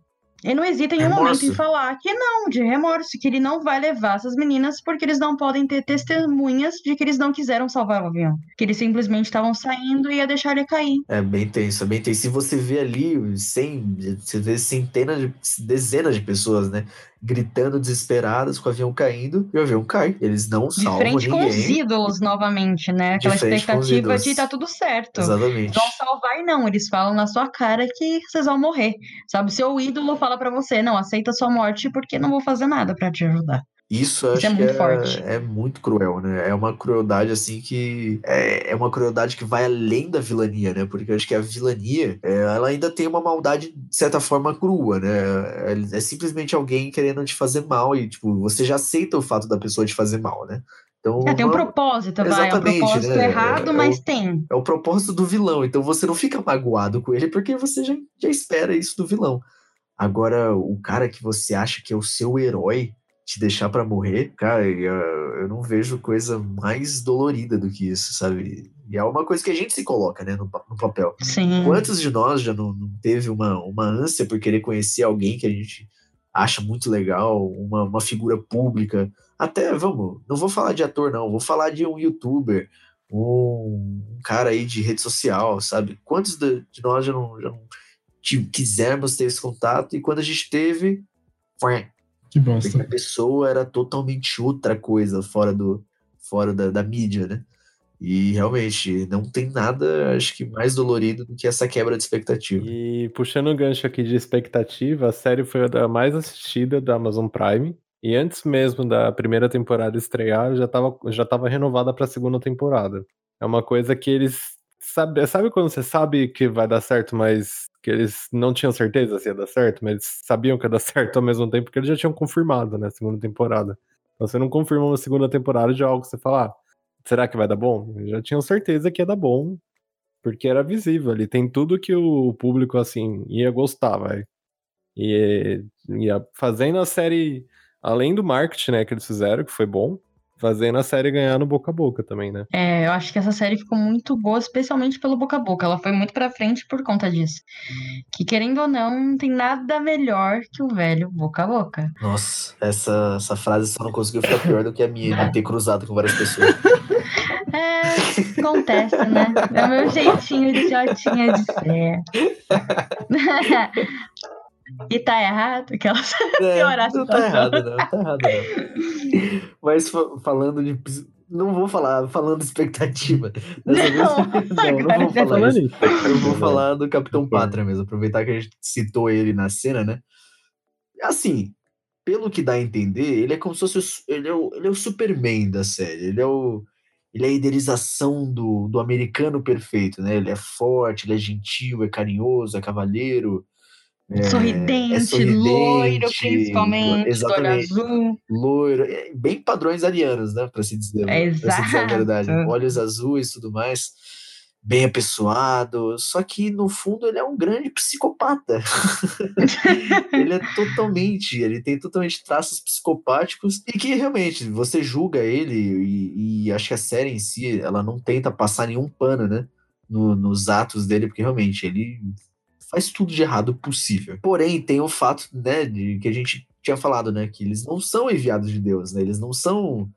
Ele não hesita em Remorso. momento em falar que não, de remorso, que ele não vai levar essas meninas porque eles não podem ter testemunhas de que eles não quiseram salvar o avião. Que eles simplesmente estavam saindo e ia deixar ele cair. É bem tenso, é bem tenso. Se você vê ali, você vê centenas, de, dezenas de pessoas, né? Gritando desesperadas com o avião caindo, e o avião cai. Eles não De salvam frente com os ninguém. ídolos novamente, né? Aquela os expectativa de tá tudo certo. Exatamente. Vão salvar e não, eles falam na sua cara que vocês vão morrer. Sabe, seu ídolo fala pra você, não, aceita sua morte porque não vou fazer nada pra te ajudar. Isso Isso é muito é, forte. é muito cruel, né? É uma crueldade assim que é, é uma crueldade que vai além da vilania, né? Porque eu acho que a vilania, é, ela ainda tem uma maldade de certa forma crua, né? É, é simplesmente alguém querendo te fazer mal e tipo você já aceita o fato da pessoa te fazer mal, né? Então É, tem um não- propósito, vai. É um propósito né? errado, É mas o- tem. é o propósito do vilão. Então você não fica magoado com ele porque você já, já espera isso do vilão. Agora, o cara que você acha que é o seu herói te deixar pra morrer, cara, eu, eu não vejo coisa mais dolorida do que isso, sabe? E é uma coisa que a gente se coloca, né, no, no papel. Sim. Quantos de nós já não, não teve uma, uma ânsia por querer conhecer alguém que a gente acha muito legal, uma, uma figura pública? Até, vamos, não vou falar de ator, não, vou falar de um youtuber, um, um cara aí de rede social, sabe? Quantos de, de nós já não, já não quisermos ter esse contato e quando a gente teve, foi, Que porque a bosta. pessoa era totalmente outra coisa fora do fora da, da mídia, né? E realmente não tem nada, acho que mais dolorido do que essa quebra de expectativa. E puxando o gancho aqui de expectativa, a série foi a da mais assistida da Amazon Prime. E antes mesmo da primeira temporada estrear, já tava, já tava renovada pra segunda temporada. É uma coisa que eles. Sabe, sabe quando você sabe que vai dar certo, mas que eles não tinham certeza se ia dar certo, mas eles sabiam que ia dar certo ao mesmo tempo, porque eles já tinham confirmado, né, segunda temporada. Então você não confirma uma segunda temporada de algo que você fala, ah, será que vai dar bom? Eles já tinham certeza que ia dar bom, porque era visível ali. Tem tudo que o público, assim, ia gostar, vai. E ia fazendo a série, além do marketing, né, que eles fizeram, que foi bom, fazendo a série ganhar no boca a boca também, né? É, eu acho que essa série ficou muito boa, especialmente pelo boca a boca. Ela foi muito pra frente por conta disso. Que querendo ou não, não tem nada melhor que o velho boca a boca. Nossa, essa, essa frase só não conseguiu ficar pior do que a minha, de ter cruzado com várias pessoas. É, acontece, né? É o meu jeitinho idiotinha de ser. e tá errado, aquelas É, não tá situação. errado, não. Tá errado, não. Mas fa- falando de. Não vou falar, falando de expectativa. Dessa vez- Não, não, não agora vou já falar isso. nisso, Eu vou falar do Capitão Pátria mesmo, aproveitar que a gente citou ele na cena, né? Assim, pelo que dá a entender, ele é como se fosse o, ele é o, ele é o Superman da série. Ele é o ele é a idealização do, do americano perfeito, né? Ele é forte, ele é gentil, é carinhoso, é cavalheiro, é, sorridente, é sorridente, loiro, principalmente, do olho exatamente, azul. loiro, é bem padrões arianos, né? Pra se dizer, pra se dizer a Exato. verdade. Olhos azuis e tudo mais, bem apessoado. Só que no fundo ele é um grande psicopata. ele é totalmente, ele tem totalmente traços psicopáticos e que realmente você julga ele e, e acho que a série em si ela não tenta passar nenhum pano, né? no- nos atos dele, porque realmente ele faz tudo de errado possível. Porém, tem o fato, né, de que a gente tinha falado, né, que eles não são enviados de Deus, né? Eles não são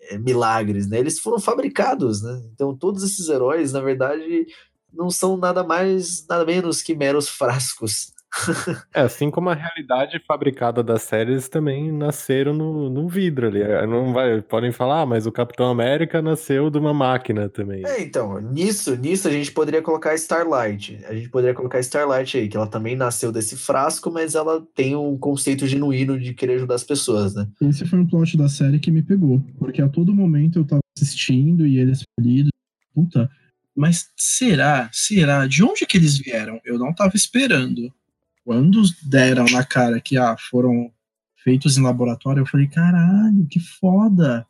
é, milagres, né? Eles foram fabricados, né? Então todos esses heróis, na verdade, não são nada mais, nada menos que meros frascos. É, assim como a realidade fabricada das séries também nasceram no, no vidro ali. É, Não vai, podem falar, ah, mas o Capitão América nasceu de uma máquina também. É, então, nisso, nisso a gente poderia colocar Starlight. A gente poderia colocar Starlight aí, que ela também nasceu desse frasco, mas ela tem um conceito genuíno de querer ajudar as pessoas, né? Esse foi um plot da série que me pegou. Porque a todo momento eu tava assistindo e eles falidos. Puta, mas será? Será? De onde que eles vieram? Eu não tava esperando. Quando deram na cara que ah, foram feitos em laboratório, eu falei, caralho, que foda.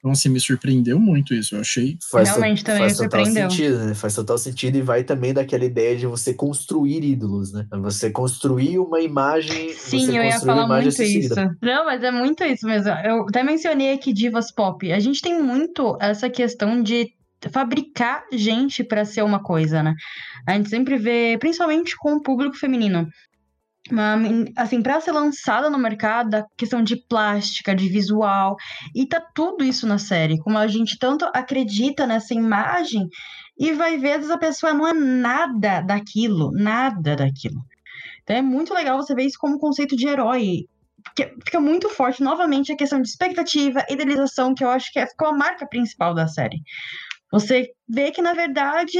Então, assim, me surpreendeu muito isso. Eu achei. Faz, Realmente, também faz me total sentido, né? Faz total sentido e vai também daquela ideia de você construir ídolos, né? Você construir uma imagem. Sim, você eu ia falar muito assistida. isso. Não, mas é muito isso mesmo. Eu até mencionei aqui divas pop. A gente tem muito essa questão de fabricar gente pra ser uma coisa, né? A gente sempre vê, principalmente com o público feminino. Men- assim, pra ser lançada no mercado, a questão de plástica, de visual, e tá tudo isso na série. Como a gente tanto acredita nessa imagem, e vai ver, às vezes a pessoa não é nada daquilo, nada daquilo. Então é muito legal você ver isso como conceito de herói. Porque fica muito forte, novamente, a questão de expectativa, idealização, que eu acho que é- ficou a marca principal da série. Você vê que, na verdade,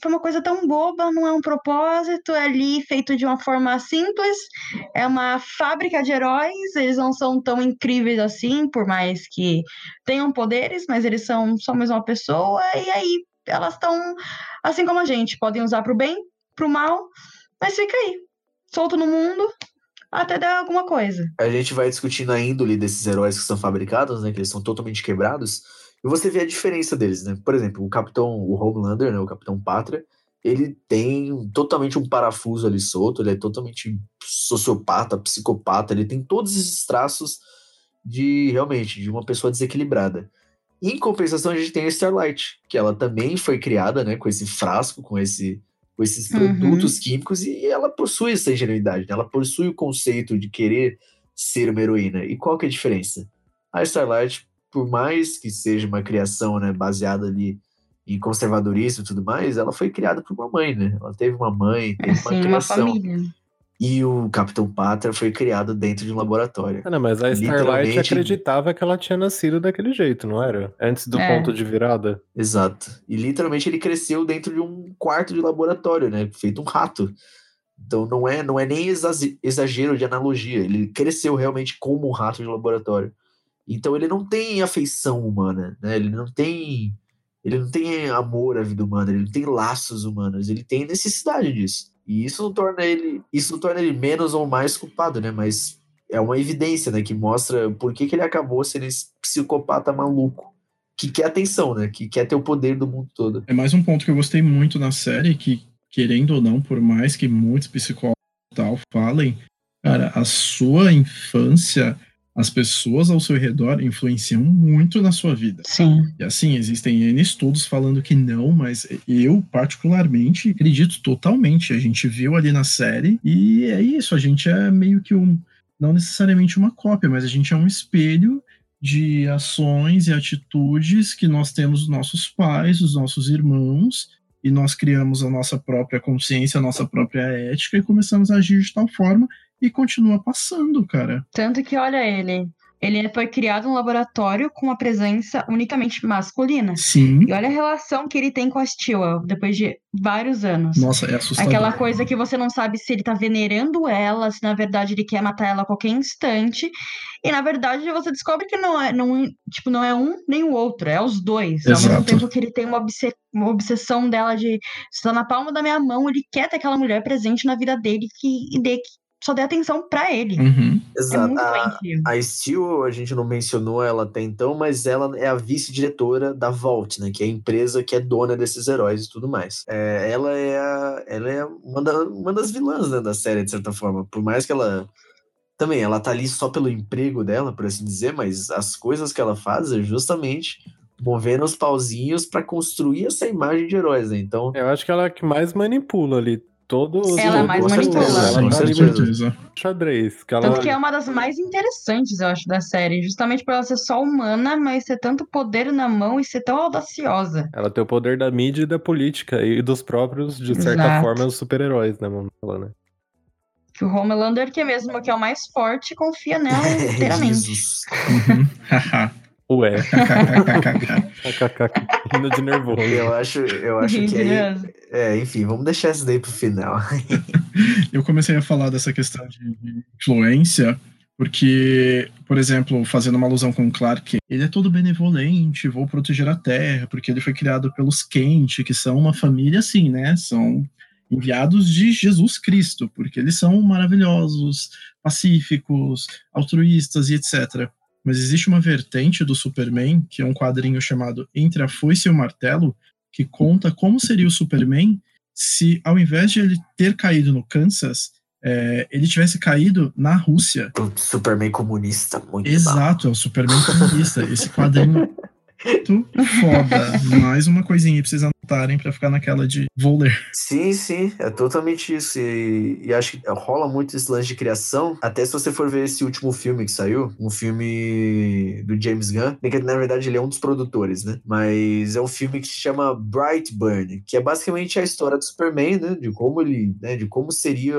foi uma coisa tão boba, não é um propósito, é ali feito de uma forma simples, é uma fábrica de heróis, eles não são tão incríveis assim, por mais que tenham poderes, mas eles são só mais uma pessoa, e aí elas estão, assim como a gente, podem usar pro bem, pro mal, mas fica aí, solto no mundo, até dar alguma coisa. A gente vai discutindo a índole desses heróis que são fabricados, né? Que eles são totalmente quebrados. E você vê a diferença deles, né? Por exemplo, o Capitão, o Homelander, né? O Capitão Pátria, ele tem totalmente um parafuso ali solto, ele é totalmente sociopata, psicopata, ele tem todos esses traços de, realmente, de uma pessoa desequilibrada. Em compensação, a gente tem a Starlight, que ela também foi criada, né? Com esse frasco, com esse com esses Uhum. produtos químicos e ela possui essa ingenuidade, né? ela possui o conceito de querer ser uma heroína. E qual que é a diferença? A Starlight, por mais que seja uma criação né, baseada ali em conservadorismo e tudo mais, ela foi criada por uma mãe, né? Ela teve uma mãe, teve uma Assim, uma criação. família. E o Capitão Pátria foi criado dentro de um laboratório. Ah, não, mas a Starlight acreditava que ela tinha nascido daquele jeito, não era? Antes do É. ponto de virada. Exato. E literalmente ele cresceu dentro de um quarto de laboratório, né? Feito um rato. Então não é, não é nem exa- exagero de analogia. Ele cresceu realmente como um rato de laboratório. Então ele não tem afeição humana, né? Ele não tem ele não tem amor à vida humana, ele não tem laços humanos, ele tem necessidade disso. E isso não torna ele, isso não torna ele menos ou mais culpado, né? Mas é uma evidência, né, que mostra por que, que ele acabou sendo esse psicopata maluco que quer atenção, né? Que quer ter o poder do mundo todo. É mais um ponto que eu gostei muito na série, que, querendo ou não, por mais que muitos psicólogos tal falem, cara, a sua infância, as pessoas ao seu redor influenciam muito na sua vida. Sim. E assim, existem N estudos falando que não, mas eu, particularmente, acredito totalmente. A gente viu ali na série, e é isso, a gente é meio que um. Não necessariamente uma cópia, mas a gente é um espelho de ações e atitudes que nós temos dos nossos pais, dos nossos irmãos, e nós criamos a nossa própria consciência, a nossa própria ética e começamos a agir de tal forma e continua passando, cara. Tanto que, olha ele, ele foi criado um laboratório com uma presença unicamente masculina. Sim. E olha a relação que ele tem com a Stewart depois de vários anos. Nossa, é assustador. Aquela coisa que você não sabe se ele tá venerando ela, se na verdade ele quer matar ela a qualquer instante. E na verdade você descobre que não é, não, tipo, não é um nem o outro, é os dois. Ao mesmo Exato. tempo que ele tem uma, obse- uma obsessão dela de está na palma da minha mão, ele quer ter aquela mulher presente na vida dele que, e que só dê atenção pra ele. Uhum. É Exato. muito A, a Steel, a gente não mencionou ela até então, mas ela é a vice-diretora da Vault, né? Que é a empresa que é dona desses heróis e tudo mais. É, ela é, a- ela é uma, da- uma das vilãs né, da série, de certa forma. Por mais que ela. Também, ela tá ali só pelo emprego dela, por assim dizer, mas as coisas que ela faz é justamente movendo os pauzinhos pra construir essa imagem de heróis, né? Então, Eu acho que ela é a que mais manipula ali. Todo Ela é mais manipulada. Tá com certeza. xadrez. Que ela, Tanto que é uma das mais interessantes, eu acho, da série. Justamente por ela ser só humana, mas ter tanto poder na mão e ser tão audaciosa. ela tem o poder da mídia e da política e dos próprios, de certa Exato. forma, os super-heróis, né, vamos falar, né? Que o Homelander, que é mesmo que é o mais forte, confia nela inteiramente. Jesus. Uhum. Ué, rindo de nervoso. Eu acho, eu acho que aí. É, enfim, vamos deixar isso daí pro final. Eu comecei a falar dessa questão de de influência porque, por exemplo, fazendo uma alusão com o Clark, ele é todo benevolente, vou proteger a Terra, porque ele foi criado pelos Kent, que são uma família assim, né? São enviados de Jesus Cristo, porque eles são maravilhosos, pacíficos, altruístas e etc. Mas existe uma vertente do Superman, que é um quadrinho chamado Entre a Foice e o Martelo, que conta como seria o Superman se, ao invés de ele ter caído no Kansas, é, ele tivesse caído na Rússia. O Superman comunista, muito. Exato, é o Superman comunista. Esse quadrinho muito foda. Mais uma coisinha pra vocês anotarem pra ficar naquela de vou ler. Sim, sim, é totalmente isso. E, e acho que rola muito esse lance de criação. Até se você for ver esse último filme que saiu, um filme do James Gunn, que na verdade ele é um dos produtores, né? Mas é um filme que se chama Brightburn, que é basicamente a história do Superman, né? De como ele, né? De como seria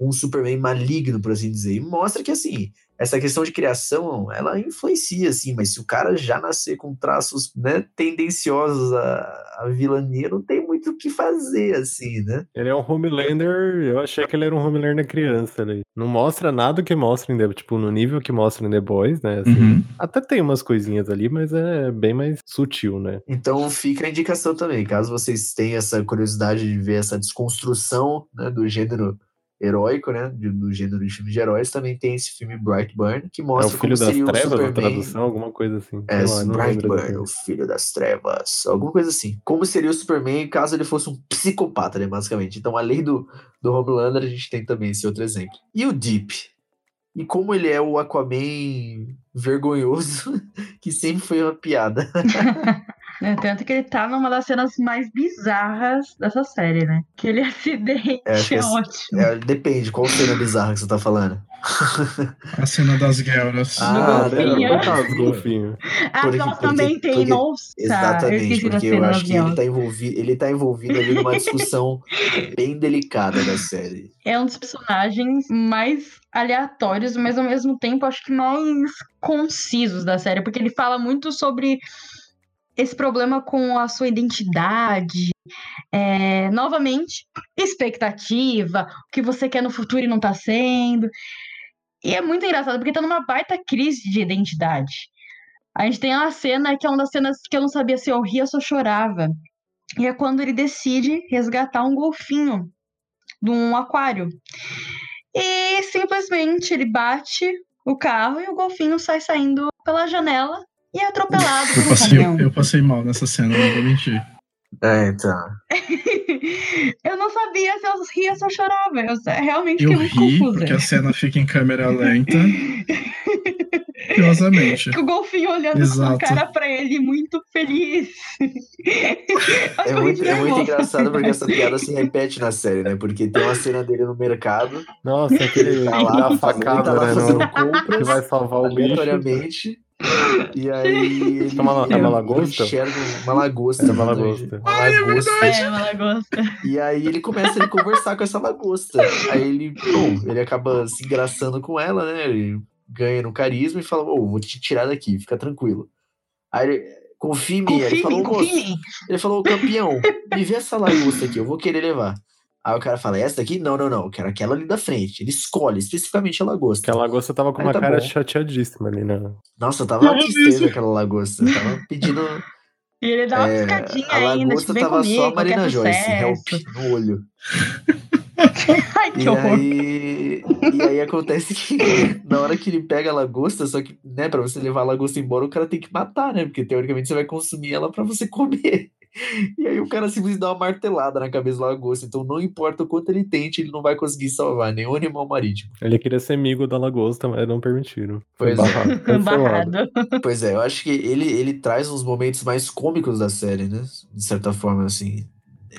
um Superman maligno, por assim dizer. E mostra que assim. Essa questão de criação, ela influencia, assim, mas se o cara já nascer com traços, né, tendenciosos à, à vilania, não tem muito o que fazer, assim, né? Ele é um Homelander, eu achei que ele era um Homelander criança ali. Não mostra nada que mostra em The, tipo, no nível que mostra em The Boys, né? assim. Uhum. Até tem umas coisinhas ali, mas é bem mais sutil, né? Então fica a indicação também, caso vocês tenham essa curiosidade de ver essa desconstrução né, do gênero heróico, né, do gênero de filmes de heróis, também tem esse filme Brightburn, que É o mostra filho como das seria o trevas, Superman... tradução, alguma coisa assim. É, lá, Brightburn, o filho das trevas, alguma coisa assim. Como seria o Superman caso ele fosse um psicopata, né, basicamente. Então, além do, do Homelander, a gente tem também esse outro exemplo. E o Deep? E como ele é o Aquaman vergonhoso, que sempre foi uma piada. É, tanto que ele tá numa das cenas mais bizarras dessa série, né? Aquele acidente É, acho que é, é- ótimo. É, depende, qual cena bizarra que você tá falando? A cena das guerras. Ah, golfinho. Não, coitado do golfinho. Ah, porque- porque- também tem, porque- nossa! eu Exatamente, da porque eu acho que ele tá envolvido, ele tá envolvido ali numa discussão bem delicada da série. É um dos personagens mais aleatórios, mas ao mesmo tempo acho que mais concisos da série, porque ele fala muito sobre esse problema com a sua identidade. é, novamente, expectativa, o que você quer no futuro e não tá sendo. E é muito engraçado, porque tá numa baita crise de identidade. A gente tem uma cena que é uma das cenas que eu não sabia se eu ria ou se eu chorava. E é quando ele decide resgatar um golfinho de um aquário. E simplesmente ele bate o carro e o golfinho sai saindo pela janela e é atropelado por Eu um passei, caminhão. eu passei mal nessa cena, não vou mentir. É, então. eu não sabia se eu ria ou se eu chorava. Eu realmente Eu fiquei muito ri confusa. porque a cena fica em câmera lenta. Curiosamente. O golfinho olhando Exato. com a cara pra ele, muito feliz. É muito, é muito engraçado porque essa piada se repete na série, né? Porque tem uma cena dele no mercado, Nossa, aquele tá lá, facada, tá lá né? fazendo no- compras, que vai salvar o bicho. E aí ele, É uma- é uma lagosta? enxerga uma lagosta. É uma mano, lagosta. Uma lagosta. É, uma lagosta. E aí ele começa a conversar com essa lagosta. Aí ele, ele acaba se engraçando com ela, né? Ele ganha no carisma e fala, ô, vou te tirar daqui, fica tranquilo. Aí ele, confia em mim. Ele falou, confia ele falou, campeão, me vê essa lagosta aqui, eu vou querer levar. Aí o cara fala, essa daqui? Não, não, não, eu quero aquela ali da frente. Ele escolhe especificamente a lagosta. Que a lagosta tava com Aí uma tá cara bom. chateadíssima ali, né? Nossa, tava uma tristeza aquela lagosta. Tava pedindo. E ele dá uma é, piscadinha a ainda, lagosta tipo, vem tava comigo, só a Marina Joyce, help, no olho. Ai, que E horror. aí, e aí acontece que na hora que ele pega a lagosta, só que, né, pra você levar a lagosta embora, o cara tem que matar, né? Porque teoricamente você vai consumir ela pra você comer. E aí o cara simplesmente dá uma martelada na cabeça da lagosta. Então não importa o quanto ele tente, ele não vai conseguir salvar nenhum animal marítimo. Ele queria ser amigo da lagosta, mas não permitiram. Foi Pois é. barrado, cancelado. Barrado. Pois é, eu acho que ele, ele traz uns momentos mais cômicos da série, né? De certa forma, assim.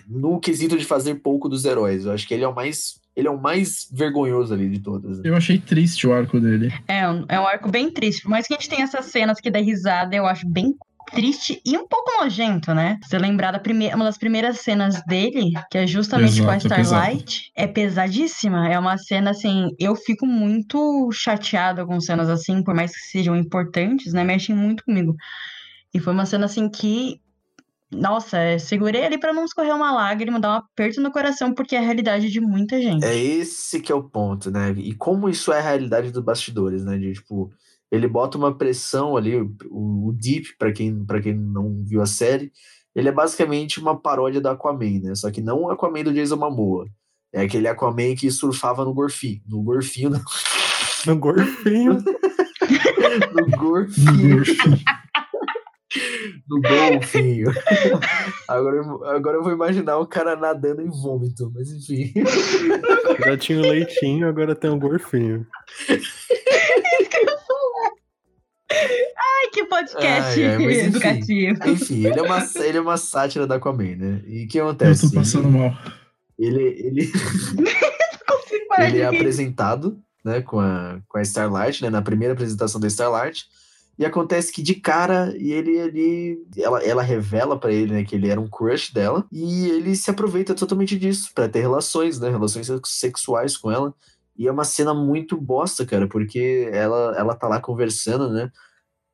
No quesito de fazer pouco dos heróis. Eu acho que ele é o mais. Ele é o mais vergonhoso ali de todas. né? Eu achei triste o arco dele. É um, é um arco bem triste. Por mais que a gente tenha essas cenas que dá risada, eu acho bem triste e um pouco nojento, né? Se você lembrar da primeira, uma das primeiras cenas dele, que é justamente com a Exato, Starlight, é pesadíssima. É uma cena assim, eu fico muito chateada com cenas assim, por mais que sejam importantes, né? Mexem muito comigo. E foi uma cena assim que nossa, segurei ali pra não escorrer uma lágrima, dar um aperto no coração, porque é a realidade de muita gente. É esse que é o ponto, né? E como isso é a realidade dos bastidores, né? De, tipo, ele bota uma pressão ali, o, o Deep, pra quem, pra quem não viu a série, ele é basicamente uma paródia do Aquaman, né? Só que não o Aquaman do Jason Momoa. É aquele Aquaman que surfava no gorfinho. No gorfinho, não. No gorfinho. No gorfinho. no golfinho. Agora, eu- agora eu vou imaginar o cara nadando em vômito, mas enfim. Já tinha o leitinho, agora tem o gorfinho. Que podcast Ai, ai, mas enfim. educativo. Enfim, ele é uma, ele é uma sátira da Aquaman, né? E o que Eu acontece? tô passando mal. Ele, ele, Consigo parar ele é apresentado né, com, a, com a Starlight, né, na primeira apresentação da Starlight. E acontece que de cara, e ele, ele ela, ela revela pra ele né, que ele era um crush dela. E ele se aproveita totalmente disso pra ter relações, né? Relações sexuais com ela. E é uma cena muito bosta, cara, porque ela, ela tá lá conversando, né?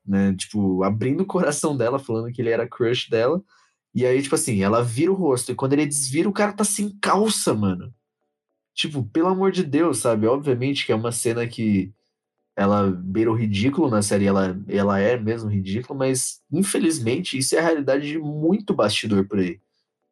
Né? Tipo, abrindo o coração dela, falando que ele era crush dela. E aí, tipo assim, ela vira o rosto. E quando ele desvira, o cara tá sem calça, mano. Tipo, pelo amor de Deus, sabe? Obviamente que é uma cena que ela beira o ridículo na série, ela, ela é mesmo ridícula, mas infelizmente isso é a realidade de muito bastidor por aí.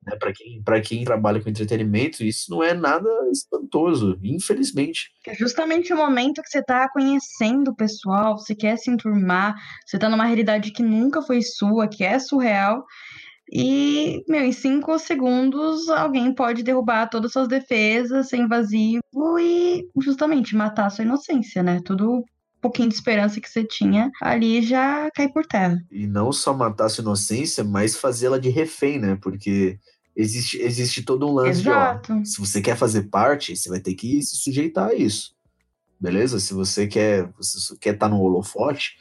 Né? Para quem, pra quem trabalha com entretenimento, isso não é nada espantoso, infelizmente. É justamente o momento que você tá conhecendo o pessoal, você quer se enturmar, você tá numa realidade que nunca foi sua, que é surreal. E, meu, em cinco segundos alguém pode derrubar todas as suas defesas, ser invasivo e justamente matar a sua inocência, né? Tudo um pouquinho de esperança que você tinha ali já cai por terra. E não só matar sua inocência, mas fazê-la de refém, né? Porque existe, existe todo um lance Exato. de, ó, se você quer fazer parte, você vai ter que se sujeitar a isso. Beleza? Se você quer você quer estar no holofote,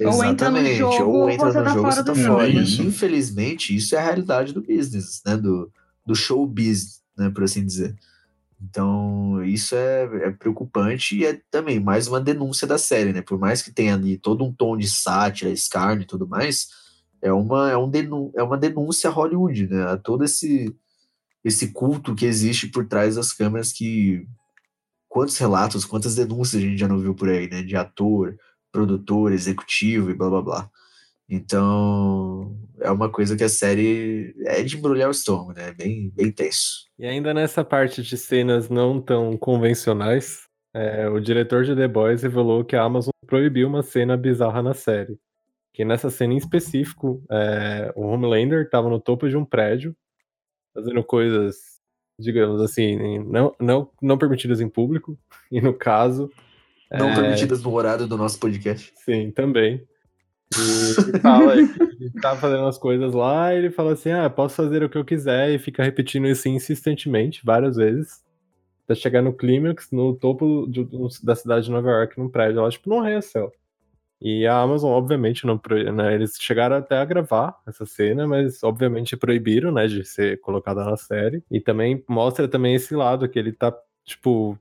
Ou entra no exatamente, jogo, ou entra no tá jogo, fora você tá do fora. jogo. E, Isso. Infelizmente, isso é a realidade do business, né? Do, do showbiz, né? Por assim dizer. Então, isso é, é preocupante e é também mais uma denúncia da série, né? Por mais que tenha ali todo um tom de sátira, escárnio e tudo mais, é uma, é um denú é uma denúncia a Hollywood, né? A todo esse, esse culto que existe por trás das câmeras que... Quantos relatos, quantas denúncias a gente já não viu por aí, né? De ator, produtor, executivo e blá blá blá. Então, é uma coisa que a série é de embrulhar o estômago, né? Bem, bem tenso. E ainda nessa parte de cenas não tão convencionais, é, o diretor de The Boys revelou que a Amazon proibiu uma cena bizarra na série. Que nessa cena em específico, é, o Homelander estava no topo de um prédio, fazendo coisas, digamos assim, não, não, não permitidas em público. E no caso, Não É. permitidas no horário do nosso podcast. Sim, também. E ele fala que tá fazendo as coisas lá e ele fala assim: ah, posso fazer o que eu quiser e fica repetindo isso insistentemente, várias vezes, até chegar no clímax, no topo de- da cidade de Nova York, num prédio lá, tipo, num arranha-céu. E a Amazon, obviamente, não né, eles chegaram até a gravar essa cena, mas obviamente proibiram, né, de ser colocada na série. E também mostra também esse lado que ele tá, tipo,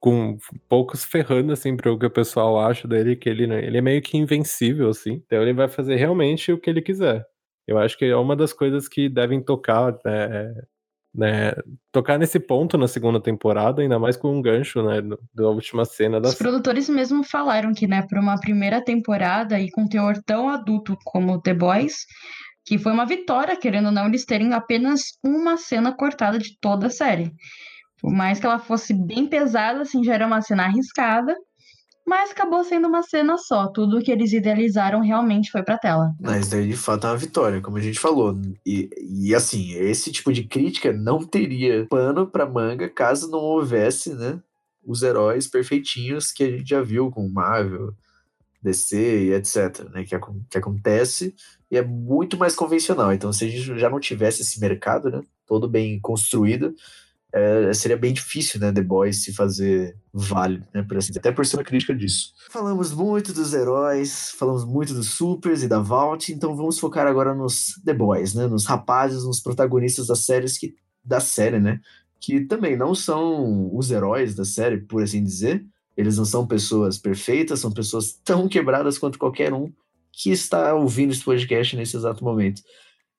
com poucos ferrando, assim, pro que o pessoal acha dele, que ele, né, ele é meio que invencível, assim. Então ele vai fazer realmente o que ele quiser. Eu acho que é uma das coisas que devem tocar né, né, tocar nesse ponto na segunda temporada, ainda mais com um gancho, né, da última cena da Os produtores mesmo falaram que, né, para uma primeira temporada e com teor tão adulto como The Boys, que foi uma vitória, querendo ou não, eles terem apenas uma cena cortada de toda a série. Por mais que ela fosse bem pesada, assim, já era uma cena arriscada, mas acabou sendo uma cena só. Tudo que eles idealizaram realmente foi pra tela. Mas daí de fato é uma vitória, como a gente falou. E, e assim, esse tipo de crítica não teria pano pra manga caso não houvesse, né? Os heróis perfeitinhos que a gente já viu com Marvel, DC e etc, né? Que, que acontece e é muito mais convencional. Então, se a gente já não tivesse esse mercado, né? Todo bem construído, é, seria bem difícil, né, The Boys se fazer válido, né, por assim, até por ser uma crítica disso. Falamos muito dos heróis, falamos muito dos supers e da Vault, então vamos focar agora nos The Boys, né, nos rapazes, nos protagonistas das séries que da série, né, que também não são os heróis da série, por assim dizer. Eles não são pessoas perfeitas, são pessoas tão quebradas quanto qualquer um que está ouvindo esse podcast nesse exato momento.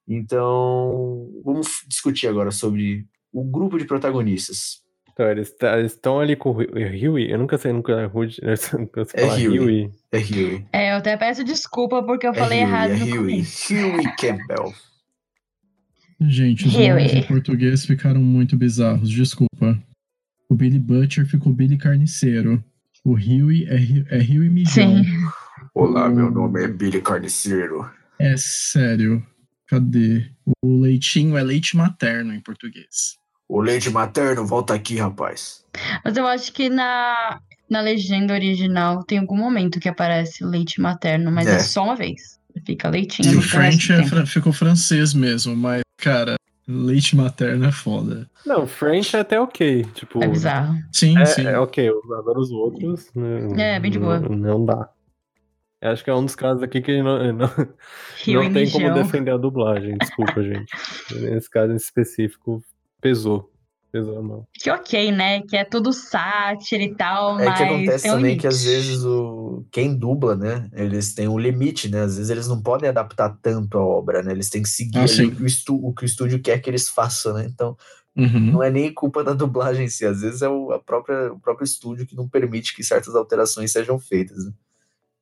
Então, vamos discutir agora sobre o grupo de protagonistas. Então, eles tá, estão ali com o Huey. Eu nunca sei, nunca é Rude. É Huey. É Huey. É, eu até peço desculpa porque eu é falei Huey, errado. É Huey. Huey Campbell. Gente, os nomes em português ficaram muito bizarros, desculpa. O Billy Butcher ficou Billy Carniceiro. O Huey é, é Huey Mijão. Sim. Olá, meu nome é Billy Carniceiro. É sério. Cadê? O leitinho é leite materno em português. O leite materno, volta aqui, rapaz. Mas eu acho que na, na legenda original tem algum momento que aparece leite materno, mas é, é só uma vez. Fica leitinho. E o French é, ficou francês mesmo, mas, cara, leite materno é foda. Não, French é até ok. Tipo, é bizarro. Sim, é, sim. É ok, agora os outros. Né, é, bem de boa. Não, não dá. Eu acho que é um dos casos aqui que não, não, não tem como defender a dublagem, desculpa, gente. Nesse caso em específico, pesou. Pesou a mão. Que ok, né? Que é tudo sátira e tal, é mas. É que acontece também limite. que às vezes o quem dubla, né? Eles têm um limite, né? Às vezes eles não podem adaptar tanto a obra, né? Eles têm que seguir ah, o, que o, estu, o que o estúdio quer que eles façam, né? Então. Uhum. Não é nem culpa da dublagem em si, às vezes é o, a própria, o próprio estúdio que não permite que certas alterações sejam feitas. Né?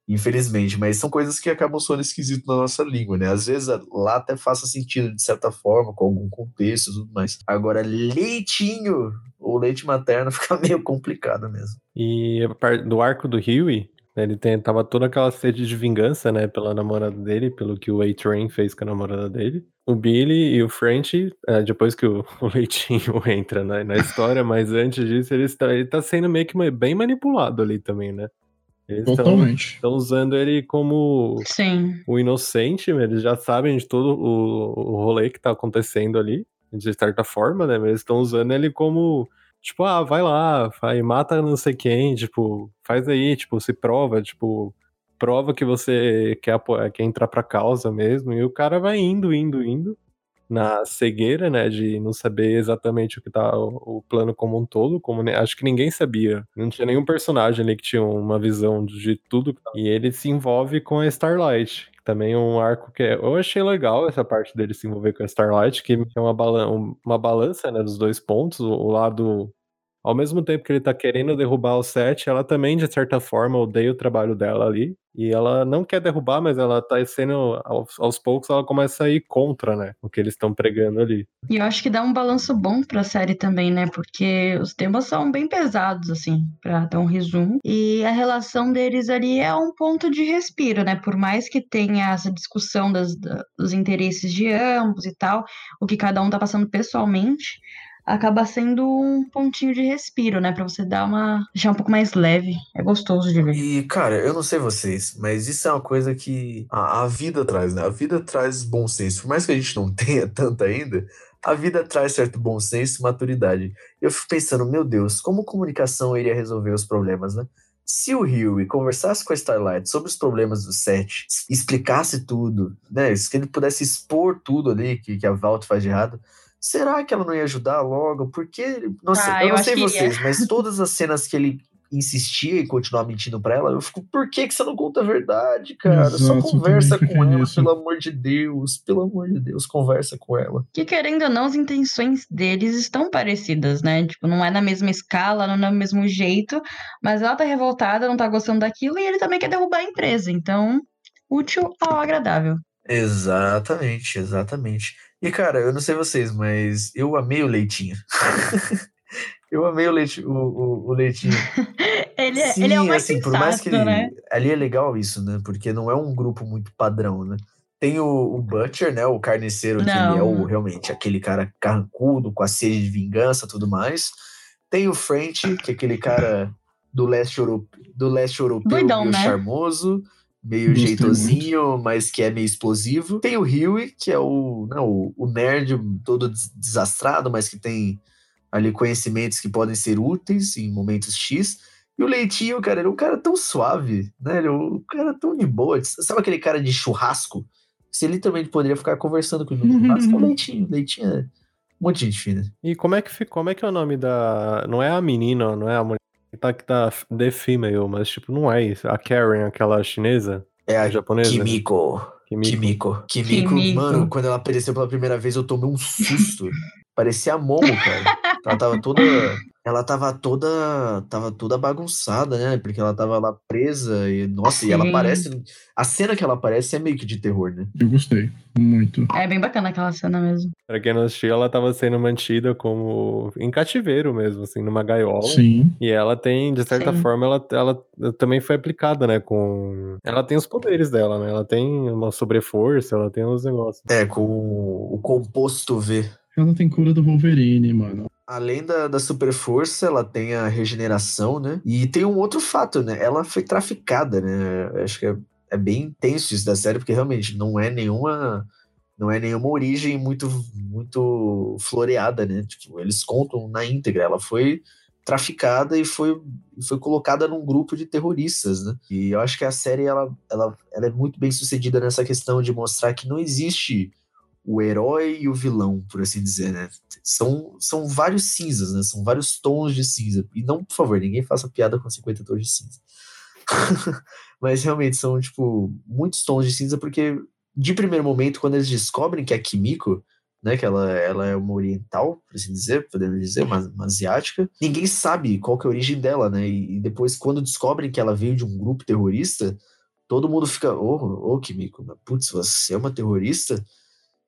Infelizmente, mas são coisas que acabam soando esquisito na nossa língua, né? Às vezes lá até faça sentido de certa forma, com algum contexto e tudo mais. Agora, leitinho ou leite materno fica meio complicado mesmo. E do arco do Huey, né, ele tem, tava toda aquela sede de vingança, né, pela namorada dele, pelo que o A-Train fez com a namorada dele. O Billy e o French, é, depois que o, o Leitinho entra na, na história, mas antes disso, ele está, ele tá sendo meio que bem manipulado ali também, né? Eles Totalmente. Estão usando ele como Sim. o inocente, eles já sabem de todo o, o rolê que tá acontecendo ali, de certa forma, né? Mas eles estão usando ele como, tipo, ah, vai lá, vai, mata não sei quem, tipo, faz aí, tipo, se prova, tipo, prova que você quer, quer entrar pra causa mesmo, e o cara vai indo, indo, indo na cegueira, né, de não saber exatamente o que tá o, o plano como um todo, como acho que ninguém sabia. Não tinha nenhum personagem ali que tinha uma visão de tudo. E ele se envolve com a Starlight, também é um arco que é, eu achei legal essa parte dele se envolver com a Starlight, que é uma, balan uma balança, né, dos dois pontos, o lado ao mesmo tempo que ele tá querendo derrubar o set, ela também, de certa forma, odeia o trabalho dela ali. E ela não quer derrubar, mas ela tá sendo, aos, aos poucos, ela começa a ir contra, né? O que eles estão pregando ali. E eu acho que dá um balanço bom pra série também, né? Porque os temas são bem pesados, assim, pra dar um resumo. E a relação deles ali é um ponto de respiro, né? Por mais que tenha essa discussão das, dos interesses de ambos e tal, o que cada um tá passando pessoalmente acaba sendo um pontinho de respiro, né? Pra você dar uma. deixar um pouco mais leve. É gostoso de ver. E, cara, eu não sei vocês, mas isso é uma coisa que a, a vida traz, né? A vida traz bom senso. Por mais que a gente não tenha tanto ainda, a vida traz certo bom senso e maturidade. Eu fico pensando, meu Deus, como comunicação iria resolver os problemas, né? Se o Huey conversasse com a Starlight sobre os problemas do set, explicasse tudo, né? Se ele pudesse expor tudo ali que, que a Valt faz de errado, será que ela não ia ajudar logo? Porque, nossa, Ah, eu eu não sei vocês, mas todas as cenas que ele insistia e continuava mentindo pra ela, eu fico, por que, que você não conta a verdade, cara? Exato, Só conversa com ela, nisso. pelo amor de Deus, pelo amor de Deus, conversa com ela. Que querendo ou não, as intenções deles estão parecidas, né? Tipo, não é na mesma escala, não é no mesmo jeito, mas ela tá revoltada, não tá gostando daquilo, e ele também quer derrubar a empresa. Então, útil ao agradável. Exatamente, exatamente. E, cara, eu não sei vocês, mas eu amei o Leitinho. eu amei o, leite, o, o, o Leitinho. Ele, é- ele é o mais assim, sensato, por mais que ele, né? ali é legal isso, né? Porque não é um grupo muito padrão, né? Tem o, o Butcher, né? O carniceiro, que ele é Não. o, realmente aquele cara carrancudo, com a sede de vingança e tudo mais. Tem o French, que é aquele cara do leste, euro, do leste europeu, Doidão, meio né? charmoso, meio Gostei jeitosinho, mas que é meio explosivo. Tem o Huey, que é o, não, o, o nerd todo des- desastrado, mas que tem ali conhecimentos que podem ser úteis em momentos X. E o Leitinho, cara, ele é um cara tão suave, né? Ele é um cara tão de boa. Sabe aquele cara de churrasco? Você literalmente poderia ficar conversando com ele no churrasco. É o Leitinho. Leitinho é muito gente fina. E como é que fi- como é que é o nome da. Não é a menina, não é a mulher tá, que tá The Female, mas tipo, não é isso. A Karen, aquela chinesa, É a japonesa. Kimiko. Kimiko. Kimiko. Kimiko, Kimiko. mano, quando ela apareceu pela primeira vez, eu tomei um susto. Parecia a Momo, cara. Ela tava toda. Ela tava toda. Tava toda bagunçada, né? Porque ela tava lá presa e. Nossa, e ela Sim. aparece. A cena que ela aparece é meio que de terror, né? Eu gostei. Muito. É bem bacana aquela cena mesmo. Pra quem não assistiu, ela tava sendo mantida como. em cativeiro mesmo, assim, numa gaiola. Sim. E ela tem, de certa Sim. forma, ela, ela também foi aplicada, né? Com. Ela tem os poderes dela, né? Ela tem uma sobreforça, ela tem uns negócios. É, com o composto V. Ela tem cura do Wolverine, mano. Além da, da super força, ela tem a regeneração, né? E tem um outro fato, né? Ela foi traficada, né? Acho que é, é bem tenso isso da série, porque realmente não é nenhuma. Não é nenhuma origem muito, muito floreada, né? Tipo, eles contam na íntegra. Ela foi traficada e foi, foi colocada num grupo de terroristas, né? E eu acho que a série ela, ela, ela é muito bem sucedida nessa questão de mostrar que não existe o herói e o vilão, por assim dizer, né? São, são vários cinzas, né? São vários tons de cinza. E não, por favor, ninguém faça piada com 50 tons de cinza. Mas realmente são, tipo, muitos tons de cinza, porque de primeiro momento, quando eles descobrem que a Kimiko, né, que ela, ela é uma oriental, por assim dizer, podemos dizer, uma, uma asiática, ninguém sabe qual que é a origem dela, né? E, e depois, quando descobrem que ela veio de um grupo terrorista, todo mundo fica, ô, ô, Kimiko, mas, putz, você é uma terrorista?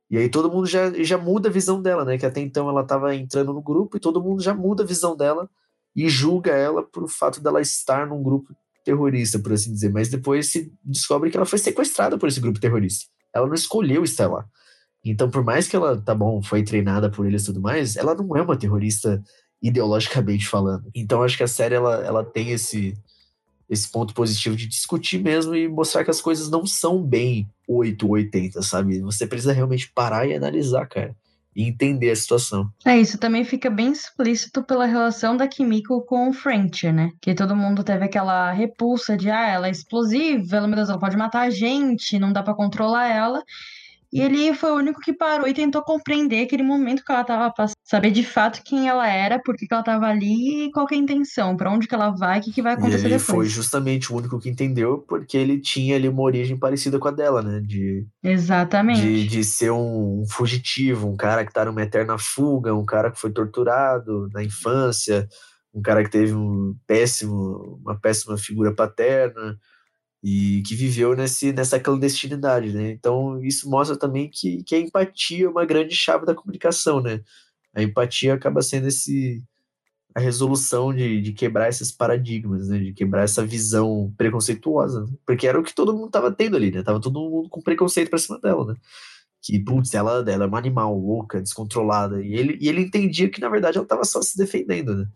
E aí todo mundo já, já muda a visão dela, né? Que até então ela estava entrando no grupo e todo mundo já muda a visão dela e julga ela por fato dela estar num grupo terrorista, por assim dizer. Mas depois se descobre que ela foi sequestrada por esse grupo terrorista. Ela não escolheu estar lá. Então, por mais que ela, tá bom, foi treinada por eles e tudo mais, ela não é uma terrorista ideologicamente falando. Então, acho que a série ela, ela tem esse esse ponto positivo de discutir mesmo e mostrar que as coisas não são bem 8 ou 80, sabe? Você precisa realmente parar e analisar, cara. E entender a situação. É, isso também fica bem explícito pela relação da Kimiko com o French, né? Que todo mundo teve aquela repulsa de, ah, ela é explosiva, ela, meu Deus, ela pode matar a gente, não dá pra controlar ela. E ele foi o único que parou e tentou compreender aquele momento que ela tava passando, saber de fato quem ela era, por que que ela tava ali e qual que é a intenção, pra onde que ela vai, o que, que vai E acontecer ele depois. foi justamente o único que entendeu, porque ele tinha ali uma origem parecida com a dela, né? De, Exatamente. de, de ser um, um fugitivo, um cara que tá numa eterna fuga, um cara que foi torturado na infância, um cara que teve um péssimo, uma péssima figura paterna e que viveu nesse, nessa clandestinidade, né? Então isso mostra também que, que a empatia é uma grande chave da comunicação, né? A empatia acaba sendo esse a resolução de, de quebrar esses paradigmas, né? De quebrar essa visão preconceituosa, né? porque era o que todo mundo tava tendo ali, né? Tava todo mundo com preconceito pra cima dela, né? Que, putz, ela, ela é um animal louca, descontrolada. E ele, e ele entendia que, na verdade, ela tava só se defendendo, né?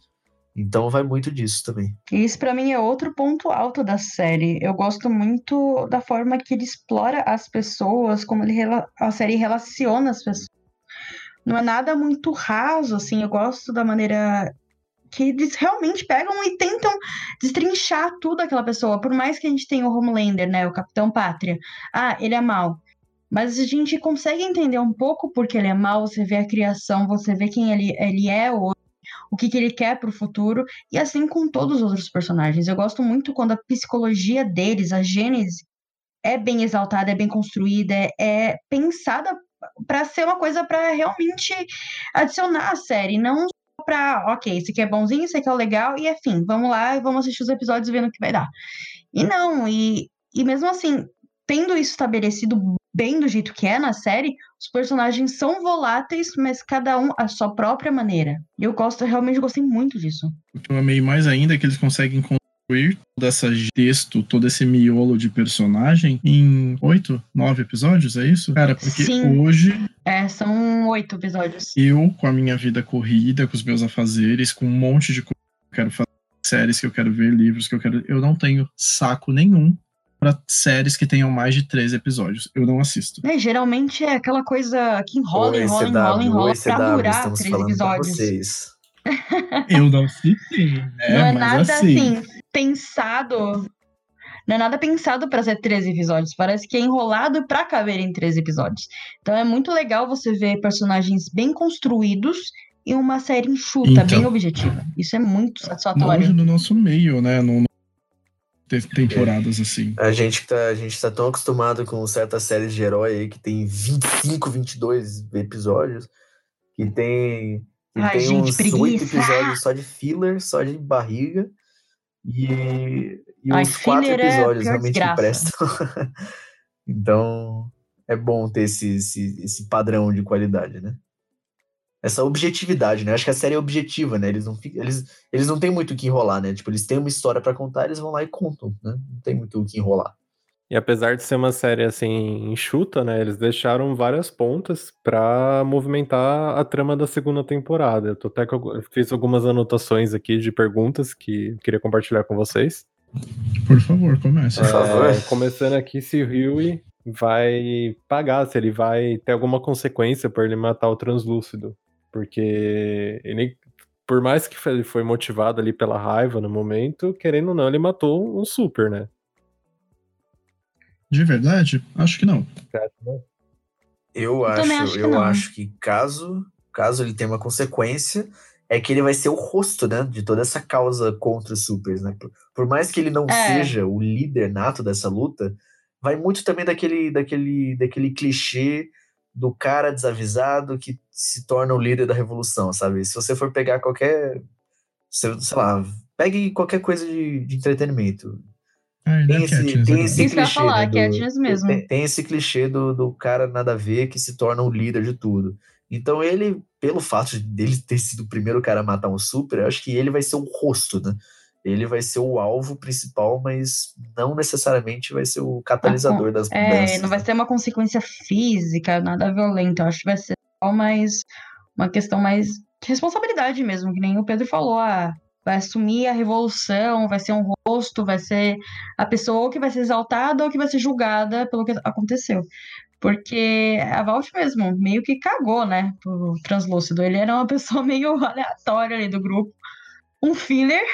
Então vai muito disso também. Isso pra mim é outro ponto alto da série. Eu gosto muito da forma que ele explora as pessoas, como ele a série relaciona as pessoas. Não é nada muito raso, assim. Eu gosto da maneira que eles realmente pegam e tentam destrinchar tudo aquela pessoa. Por mais que a gente tenha o Homelander, né? O Capitão Pátria. Ah, ele é mal. Mas a gente consegue entender um pouco porque ele é mal, você vê a criação, você vê quem ele, ele é hoje, o que, que ele quer para o futuro, e assim com todos os outros personagens. Eu gosto muito quando a psicologia deles, a gênese, é bem exaltada, é bem construída, é, é pensada para ser uma coisa para realmente adicionar a série, não para, ok, esse aqui é bonzinho, esse aqui é legal, e enfim, vamos lá e vamos assistir os episódios e vendo o que vai dar. E não, e, e mesmo assim, tendo isso estabelecido bem do jeito que é na série, os personagens são voláteis, mas cada um a sua própria maneira. E eu gosto, realmente gostei muito disso. O que eu amei mais ainda é que eles conseguem construir todo esse texto, todo esse miolo de personagem em oito, nove episódios, é isso? Cara, porque Sim. hoje. É, são oito episódios. Eu, com a minha vida corrida, com os meus afazeres, com um monte de coisa que eu quero fazer, séries que eu quero ver, livros que eu quero. Eu não tenho saco nenhum para séries que tenham mais de três episódios. Eu não assisto. É, geralmente é aquela coisa que enrola, Oi, enrola, CW, enrola, enrola pra durar três episódios. vocês. Eu não assisti, né? Não é Mas nada assim, assim, pensado. Não é nada pensado pra ser 13 episódios. Parece que é enrolado pra caber em 13 episódios. Então é muito legal você ver personagens bem construídos e uma série enxuta, Então. bem objetiva. Isso é muito satisfatório. hoje no nosso meio, né? No, no- te- temporadas assim. A gente, que tá, a gente tá tão acostumado com certas séries de herói aí que tem 25, 22 episódios, que tem, que Ai, tem gente, uns preguiça. oito episódios só de filler, só de barriga, e, e Ai, uns quatro é episódios pior realmente que desgraça. prestam. então, é bom ter esse, esse, esse padrão de qualidade, né? Essa objetividade, né? Acho que a série é objetiva, né? Eles não, ficam, eles, eles não têm muito o que enrolar, né? Tipo, eles têm uma história pra contar, eles vão lá e contam, né? Não tem muito o que enrolar. E apesar de ser uma série assim enxuta, né, eles deixaram várias pontas pra movimentar a trama da segunda temporada. Eu tô até algu- eu fiz algumas anotações aqui de perguntas que eu queria compartilhar com vocês. Por favor, comece. Por favor. É, começando aqui se o Huey vai pagar, se ele vai ter alguma consequência por ele matar o translúcido. Porque ele, por mais que ele foi motivado ali pela raiva no momento, querendo ou não, ele matou um super, né? De verdade? Acho que não. Eu, acho, acho que eu não. acho que caso, caso ele tenha uma consequência, é que ele vai ser o rosto, né, de toda essa causa contra os supers, né? Por, por mais que ele não É. seja o líder nato dessa luta, vai muito também daquele, daquele, daquele clichê do cara desavisado que se torna o líder da revolução, sabe? Se você for pegar qualquer, sei lá, pegue qualquer coisa de, de entretenimento, Ah, tem esse, Katniss tem agora. esse clichê, falar, né, do-. Tem, tem esse clichê do, do cara nada a ver que se torna o líder de tudo. Então ele, pelo fato de dele ter sido o primeiro cara a matar um super, eu acho que ele vai ser o rosto, né? Ele vai ser o alvo principal, mas não necessariamente vai ser o catalisador das É, mudanças. não vai ser uma consequência física, nada violento. Eu acho que vai ser só mais uma questão mais de responsabilidade mesmo, que nem o Pedro falou. Ah, vai assumir a revolução, vai ser um rosto, vai ser a pessoa que vai ser exaltada ou que vai ser julgada pelo que aconteceu. Porque a Valt mesmo meio que cagou, né, pro translúcido. Ele era uma pessoa meio aleatória ali do grupo. Um filler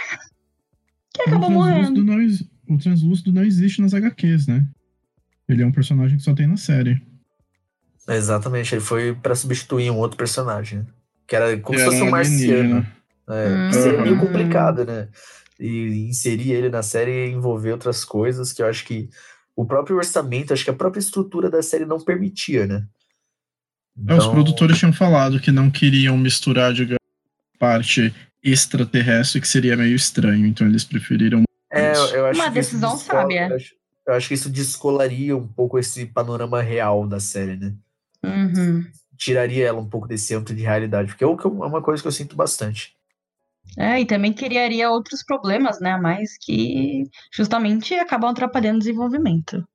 que acabou o morrendo. translúcido, não, o translúcido não existe nas HQs, né? Ele é um personagem que só tem na série. Exatamente, ele foi pra substituir um outro personagem, né? que era como se fosse um marciano. É, que seria meio complicado, né? E inserir ele na série e envolver outras coisas que eu acho que o próprio orçamento, acho que a própria estrutura da série não permitia, né? É, os Então, produtores tinham falado que não queriam misturar, digamos, parte extraterrestre, que seria meio estranho. Então eles preferiram. É, isso. eu acho Uma que isso decisão descola- sábia. Eu acho, eu acho que isso descolaria um pouco esse panorama real da série, né? Uhum. Tiraria ela um pouco desse âmbito de realidade, porque é é uma coisa que eu sinto bastante. É, e também criaria outros problemas, né? Mais que justamente acabam atrapalhando o desenvolvimento.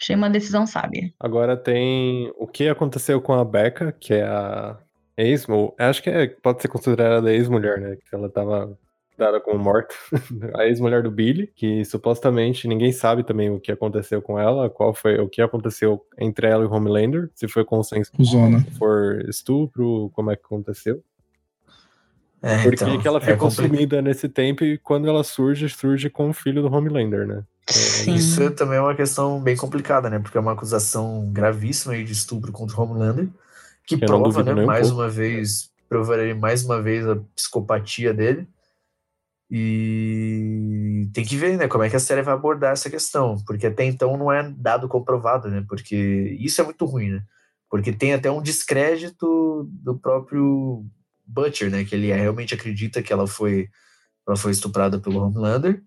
Achei uma decisão sábia. Agora tem o que aconteceu com a Becca, que é a ex, ou acho que é- pode ser considerada ex-mulher, né? Que ela tava dada como morta. a ex-mulher do Billy, que supostamente ninguém sabe também o que aconteceu com ela, qual foi o que aconteceu entre ela e o Homelander, se foi consenso, Cusona. se for estupro, como é que aconteceu. É, Por que então, que ela é ficou complicado. sumida nesse tempo e quando ela surge, surge com o filho do Homelander, né? Sim. Isso também é uma questão bem complicada, né? Porque é uma acusação gravíssima aí de estupro contra o Homelander, que Eu prova, né, um mais uma vez, provaria mais uma vez a psicopatia dele. E tem que ver, né, como é que a série vai abordar essa questão, porque até então não é dado comprovado, né? Porque isso é muito ruim, né? Porque tem até um descrédito do próprio Butcher, né? Que ele realmente acredita que ela foi, ela foi estuprada pelo Homelander.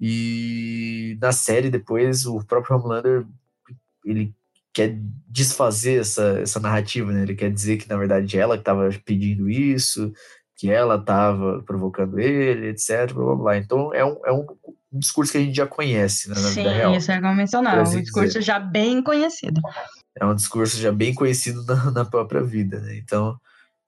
E na série depois o próprio Homelander ele quer desfazer essa, essa narrativa, né? Ele quer dizer que na verdade ela que estava pedindo isso, que ela estava provocando ele, etc. Blá, blá, blá. Então é um, é um, um discurso que a gente já conhece né, na vida real. Sim, isso é convencional. por Um assim discurso dizer. já bem conhecido. É um discurso já bem conhecido na, na própria vida, né? Então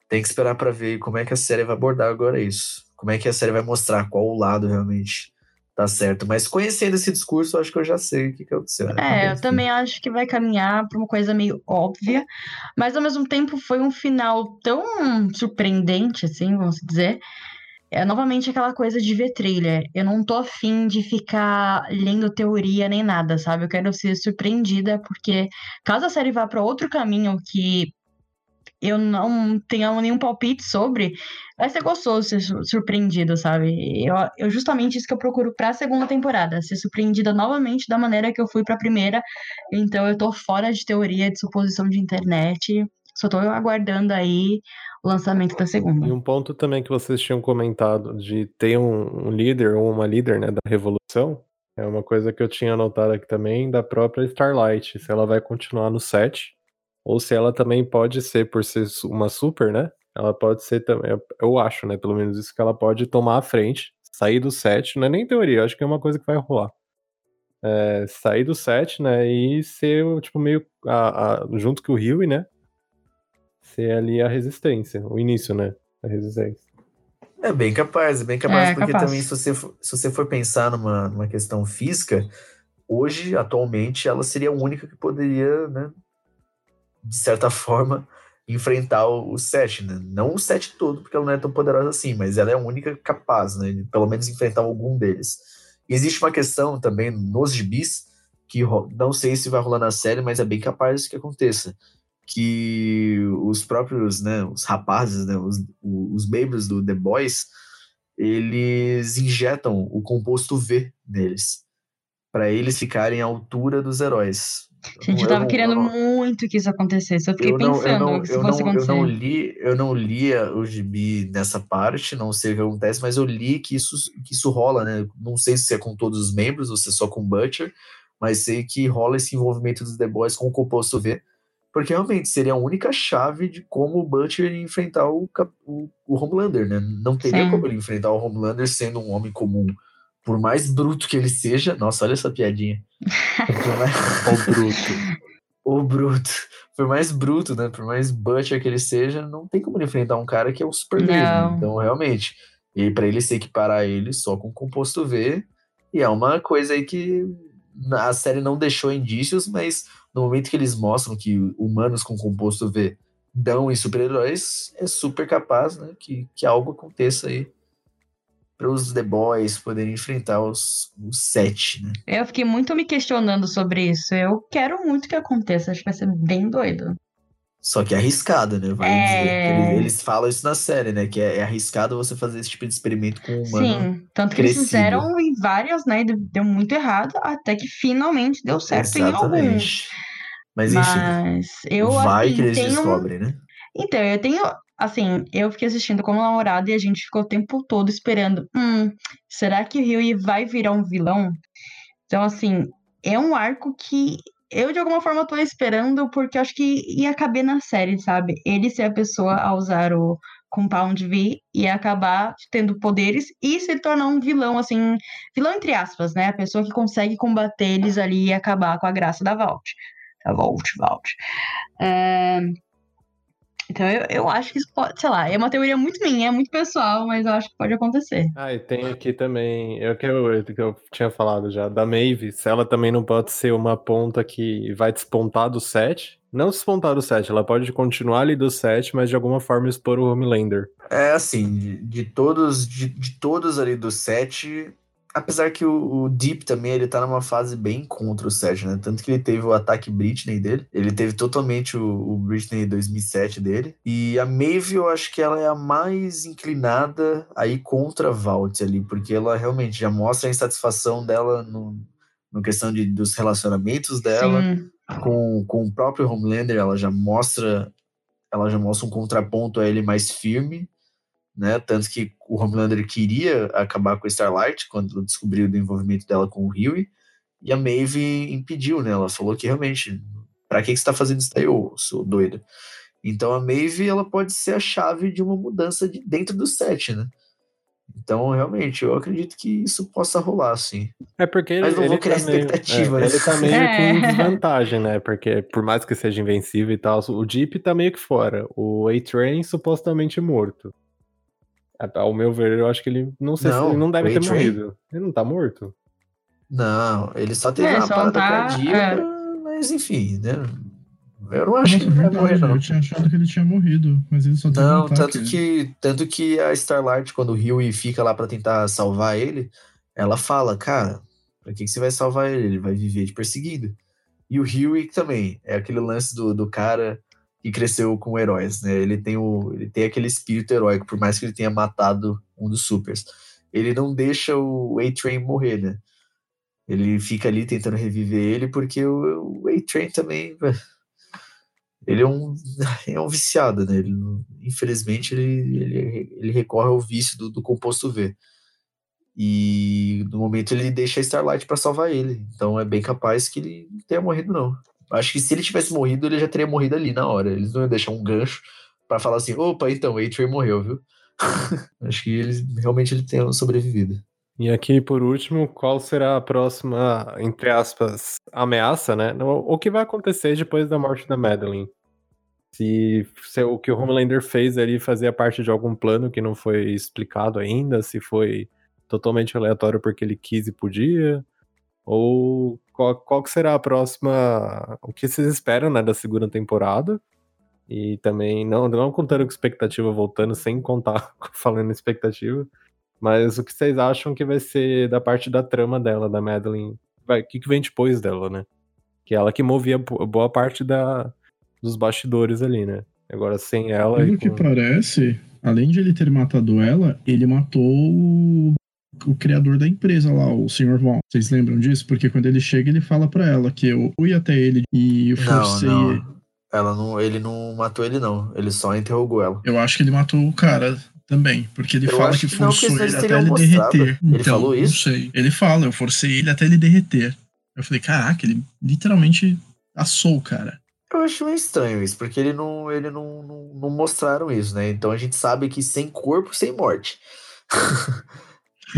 tem que esperar para ver como é que a série vai abordar agora isso. Como é que a série vai mostrar qual o lado realmente tá certo. Mas conhecendo esse discurso, eu acho que eu já sei o que, que aconteceu. né? É, eu também acho que vai caminhar para uma coisa meio óbvia, mas ao mesmo tempo foi um final tão surpreendente, assim, vamos dizer. É novamente aquela coisa de ver trailer. Eu não tô afim de ficar lendo teoria nem nada, sabe? Eu quero ser surpreendida, porque caso a série vá para outro caminho que eu não tenha nenhum palpite sobre, vai ser gostoso ser su- surpreendido, sabe? Eu, eu justamente isso que eu procuro pra segunda temporada, ser surpreendida novamente da maneira que eu fui pra primeira. Então eu tô fora de teoria, de suposição de internet. Só tô aguardando aí o lançamento da segunda. E um ponto também que vocês tinham comentado de ter um, um líder ou uma líder né, da revolução, é uma coisa que eu tinha anotado aqui também da própria Starlight, se ela vai continuar no set, ou se ela também pode ser, por ser uma super, né? Ela pode ser também, eu- eu acho, né? Pelo menos isso que ela pode tomar a frente, sair do set, não é nem teoria, eu acho que é uma coisa que vai rolar. É, sair do set, né? E ser, tipo, meio a, a- junto com o Rio, né? Ser ali a resistência, o início, né? A resistência. É bem capaz, é bem capaz, É, porque capaz. também se você, for, se você for pensar numa, numa questão física, hoje, atualmente, ela seria a única que poderia, né, de certa forma, enfrentar o, set, né? Não o set todo, porque ela não é tão poderosa assim, mas ela é a única capaz, né, de pelo menos enfrentar algum deles. Existe uma questão também nos gibis, que não sei se vai rolar na série, mas é bem capaz que aconteça. Que os próprios, né, os rapazes, né, os, os membros do The Boys, eles injetam o composto V neles, para eles ficarem à altura dos heróis. Gente, eu Eu tava não- querendo eu não- muito que isso acontecesse. Eu fiquei eu não, eu pensando não, que isso eu fosse não, eu acontecer. não li, eu não lia o gibi nessa parte, não sei o que acontece, mas eu li que isso, que isso rola, né? Não sei se é com todos os membros ou se é só com o Butcher, mas sei que rola esse envolvimento dos The Boys com o composto V, porque realmente seria a única chave de como o Butcher ia enfrentar o, o, o Homelander, né? Não teria Sim. como ele enfrentar o Homelander sendo um homem comum. Por mais bruto que ele seja, nossa, olha essa piadinha. Mais- O bruto. o bruto. Por mais bruto, né? Por mais butcher que ele seja, não tem como ele enfrentar um cara que é o super mesmo. Não. Então, realmente, e para ele se equiparar a ele só com composto V, e é uma coisa aí que a série não deixou indícios, mas no momento que eles mostram que humanos com composto V dão em super-heróis, é super capaz, né? Que, que algo aconteça aí para os The Boys poderem enfrentar os, os sete, né? Eu fiquei muito me questionando sobre isso. Eu quero muito que aconteça. Acho que vai ser bem doido. Só que é arriscado, né? Vai É. dizer. Eles, eles falam isso na série, né? Que é, é arriscado você fazer esse tipo de experimento com um humano. Sim, tanto que eles crescido. fizeram em várias, né? e Deu muito errado, até que finalmente deu certo em alguns. Exatamente. Mas enfim, Mas eu vai assim, que eles tenho... descobrem, né? Então, eu tenho, assim, eu fiquei assistindo como namorada e a gente ficou o tempo todo esperando. Hum, será que o Rui vai virar um vilão? Então, assim, é um arco que eu de alguma forma tô esperando porque acho que ia caber na série, sabe? Ele ser a pessoa a usar o Compound V e acabar tendo poderes e se tornar um vilão, assim, vilão entre aspas, né? A pessoa que consegue combater eles ali e acabar com a graça da Vault. Da Vault, Vault. É, Então eu, eu acho que isso pode, sei lá, é uma teoria muito minha, é muito pessoal, mas eu acho que pode acontecer. Ah, e tem aqui também, é o que eu, que eu tinha falado já, da Maeve, se ela também não pode ser uma ponta que vai despontar do set, Não despontar do set, ela pode continuar ali do set, mas de alguma forma expor o Homelander. É assim, de, de todos, de, de todos ali do set, apesar que o, o, Deep também ele tá numa fase bem contra o set, né? Tanto que ele teve o ataque Britney dele, ele teve totalmente o, o Britney 2007 dele. E a Maeve, eu acho que ela é a mais inclinada aí contra a Vault ali, porque ela realmente já mostra a insatisfação dela no, no questão de, dos relacionamentos dela. Sim com, com o próprio Homelander, ela já mostra ela já mostra um contraponto a ele mais firme, né? Tanto que o Homelander queria acabar com a Starlight quando descobriu o envolvimento dela com o Huey, e a Maeve impediu, né? Ela falou que realmente, para que, que você tá fazendo isso daí, ô, sou doida? Então a Maeve, ela pode ser a chave de uma mudança de dentro do set, né? Então, realmente, eu acredito que isso possa rolar, sim. É porque ele, Mas não ele vou criar tá meio, expectativa, é, né? Ele tá meio É. que em desvantagem, né? Porque por mais que seja invencível e tal, o Deep tá meio que fora. O A-Train supostamente morto. Ao meu ver, eu acho que ele não sei se Não, ele não deve ter morrido. Ele não tá morto? Não, ele só teve É, uma só parada tá- cardíaca, mas enfim, né? Eu não acho que ele vai morrer, verdade, não. eu tinha achado que ele tinha morrido, mas ele só teve um Não, ataque. tanto que, tanto que a Starlight, quando o Huey fica lá pra tentar salvar ele, ela fala, cara, pra que, que você vai salvar ele? Ele vai viver te perseguindo. E o Huey também, é aquele lance do, do cara que cresceu com heróis, né? Ele tem, o, ele tem aquele espírito heróico, por mais que ele tenha matado um dos supers. Ele não deixa o A-Train morrer, né? Ele fica ali tentando reviver ele, porque o, o A-Train também ele é um, é um viciado, né? Ele, infelizmente, ele, ele, ele recorre ao vício do, do composto V. E no momento ele deixa a Starlight para salvar ele. Então é bem capaz que ele não tenha morrido, não. Acho que se ele tivesse morrido, ele já teria morrido ali na hora. Eles não iam deixar um gancho para falar assim: opa, então, o morreu, viu? Acho que ele realmente ele tenha sobrevivido. E aqui, por último, qual será a próxima, entre aspas, ameaça, né? O que vai acontecer depois da morte da Madeline? Se, se o que o Homelander fez ali fazia parte de algum plano que não foi explicado ainda, se foi totalmente aleatório porque ele quis e podia, ou qual, qual que será a próxima, o que vocês esperam, né, da segunda temporada? E também, não, não contando com expectativa, voltando sem contar, falando expectativa, mas o que vocês acham que vai ser da parte da trama dela, da Madeline? Vai, o que, que vem depois dela, né? Que é ela que movia bo- boa parte da, dos bastidores ali, né? Agora sem ela. Pelo e que com- parece, além de ele ter matado ela, ele matou o, o criador da empresa lá, o Sr. Vaughn. Vocês lembram disso? Porque quando ele chega, ele fala pra ela que eu fui até ele e forcei. Não, não. Ela não, ele não matou ele, não. Ele só interrogou ela. Eu acho que ele matou o cara também, porque ele Eu fala que que não, forçou porque ele até ele mostrado. derreter. Ele então, falou isso? Não sei. Ele fala, eu forcei ele até ele derreter. Eu falei, caraca, ele literalmente assou o cara. Eu acho meio estranho isso, porque ele não, ele não, não, não mostraram isso, né? Então a gente sabe que sem corpo, sem morte.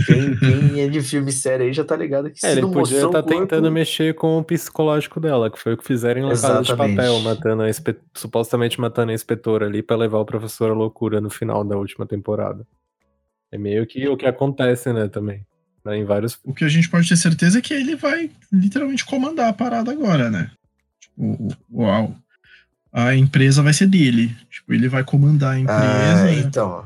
quem, quem é de filme sério aí já tá ligado que se É, ele não podia estar o corpo, tentando mexer com o psicológico dela, que foi o que fizeram em La Casa de. Papel, matando a inspe- supostamente matando a inspetora ali pra levar o professor à loucura no final da última temporada. É meio que o que acontece, né, também. Né, em vários. O que a gente pode ter certeza é que ele vai literalmente comandar a parada agora, né? Tipo, o- o- a, empresa vai ser dele. Tipo, ele vai comandar a Ah, empresa. então.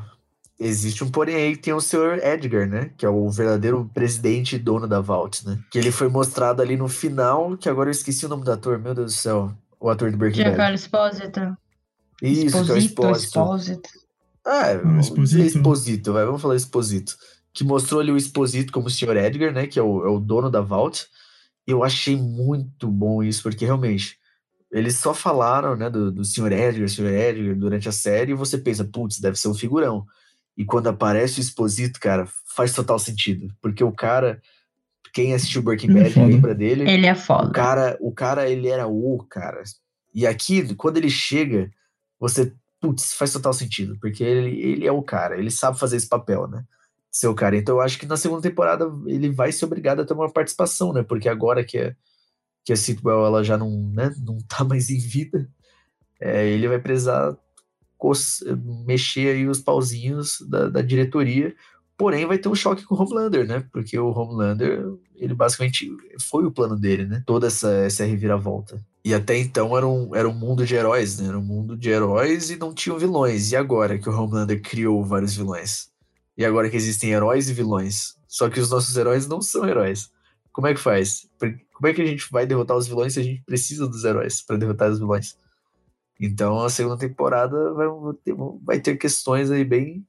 Existe um porém aí que tem o Sr. Edgar, né? Que é o verdadeiro presidente e dono da Vault, né? Que ele foi mostrado ali no final, que agora eu esqueci o nome do ator, meu Deus do céu. O ator do Breaking Bad. Giancarlo Esposito. Isso, que é o Esposito. Esposito. Ah, Ah, vamos dizer Exposito. Exposito, vai, vamos falar Exposito. Que mostrou ali o Exposito como o Sr. Edgar, né? Que é o, é o dono da Vault. Eu achei muito bom isso, porque realmente eles só falaram, né, do, do Sr. Edgar, Sr. Edgar durante a série, e você pensa, putz, deve ser um figurão. E quando aparece o Exposito, cara, faz total sentido. Porque o cara, quem assistiu Breaking é Bad foda. lembra dele. Ele é O foda. cara, o cara, ele era o cara. E aqui, quando ele chega, você, putz, faz total sentido, porque ele, ele é o cara, ele sabe fazer esse papel, né? Ser o cara. Então eu acho que na segunda temporada ele vai ser obrigado a ter uma participação, né? Porque agora que a, que a Sitwell ela já não, né, não tá mais em vida, é, ele vai precisar mexer aí os pauzinhos da, da diretoria Porém, vai ter um choque com o Homelander, né? Porque o Homelander, ele basicamente foi o plano dele, né? Toda essa, essa reviravolta. E até então era um, era um mundo de heróis, né? Era um mundo de heróis e não tinham vilões. E agora que o Homelander criou vários vilões? E agora que existem heróis e vilões? Só que os nossos heróis não são heróis. Como é que faz? Como é que a gente vai derrotar os vilões se a gente precisa dos heróis para derrotar os vilões? Então a segunda temporada vai ter, vai ter questões aí bem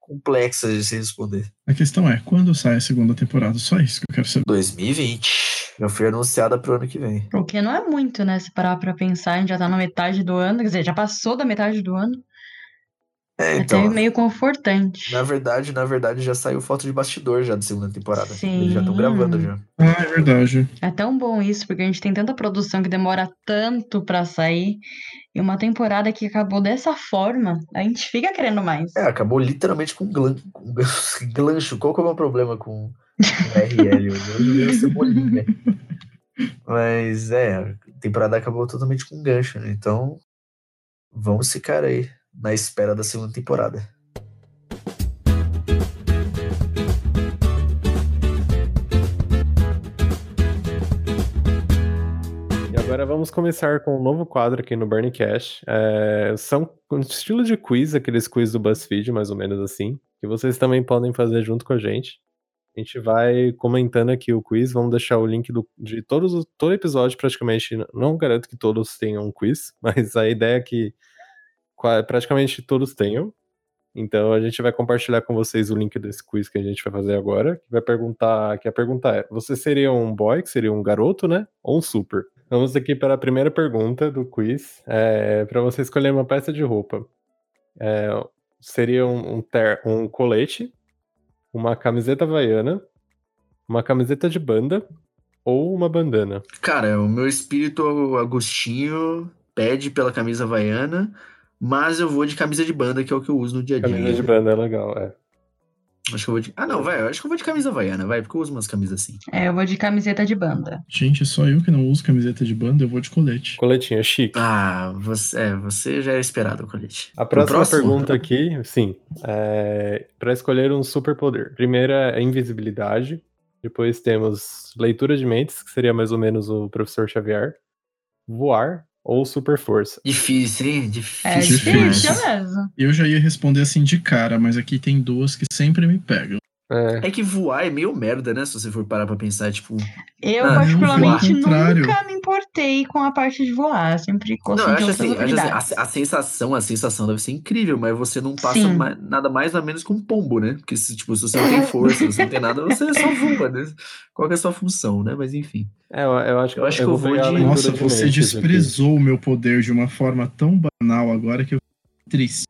complexas de se responder. A questão é, quando sai a segunda temporada? Só isso que eu quero saber. 2020. Já foi anunciada pro ano que vem. O que não é muito, né? Se parar pra pensar, a gente já tá na metade do ano, quer dizer, já passou da metade do ano. É, então, Até meio confortante. Na verdade, na verdade, já saiu foto de bastidor já da segunda temporada. Sim. Eles já estão gravando já. Ah, é verdade. É tão bom isso, porque a gente tem tanta produção que demora tanto pra sair. E uma temporada que acabou dessa forma, a gente fica querendo mais. É, acabou literalmente com, glan, com glancho. Qual que é o meu problema com, RL hoje? Cebolinha. Mas é, a temporada acabou totalmente com gancho, né? Então, vamos ficar aí na espera da segunda temporada. Agora vamos começar com um novo quadro aqui no Burning Cash. É, são um estilo de quiz, aqueles quiz do BuzzFeed, mais ou menos assim, que vocês também podem fazer junto com a gente. A gente vai comentando aqui o quiz, vamos deixar o link do, de todos, todo episódio praticamente. Não garanto que todos tenham um quiz, mas a ideia é que praticamente todos tenham. Então a gente vai compartilhar com vocês o link desse quiz que a gente vai fazer agora. Que vai perguntar, que a pergunta é: você seria um boy, que seria um garoto, né? Ou um super? Vamos aqui para a primeira pergunta do quiz. É, para você escolher uma peça de roupa. É, seria um, um, ter, um colete, uma camiseta havaiana, uma camiseta de banda ou uma bandana? Cara, o meu espírito Agostinho pede pela camisa havaiana, mas eu vou de camisa de banda, que é o que eu uso no dia a dia. Camisa de banda é legal, é. Acho que eu vou de. Ah, não, vai. Acho que eu vou de camisa havaiana, vai, porque eu uso umas camisas assim. É, eu vou de camiseta de banda. Gente, só eu que não uso camiseta de banda, eu vou de colete. Coletinho, é chique. Ah, você, é, você já era esperado o colete. A próxima pergunta aqui, sim, é para escolher um superpoder. Primeira é invisibilidade. Depois temos leitura de mentes, que seria mais ou menos o professor Xavier. Voar, ou super força? Difícil, hein? Difícil. É difícil mesmo. Eu já ia responder assim de cara, mas aqui tem duas que sempre me pegam. É. é que voar é meio merda, né? Se você for parar pra pensar, tipo. Eu, ah, particularmente, nunca me importei com a parte de voar. Sempre gostei não, de assim, assim, a, a, sensação, a sensação deve ser incrível, mas você não passa mais, nada mais ou menos com um pombo, né? Porque se, tipo, se você não tem força, você não tem nada, você só voa, né? Qual é a sua função, né? Mas enfim. É, eu, eu acho que eu, acho eu, que eu vou de. Nossa, você desprezou o meu poder de uma forma tão banal agora que eu fico triste.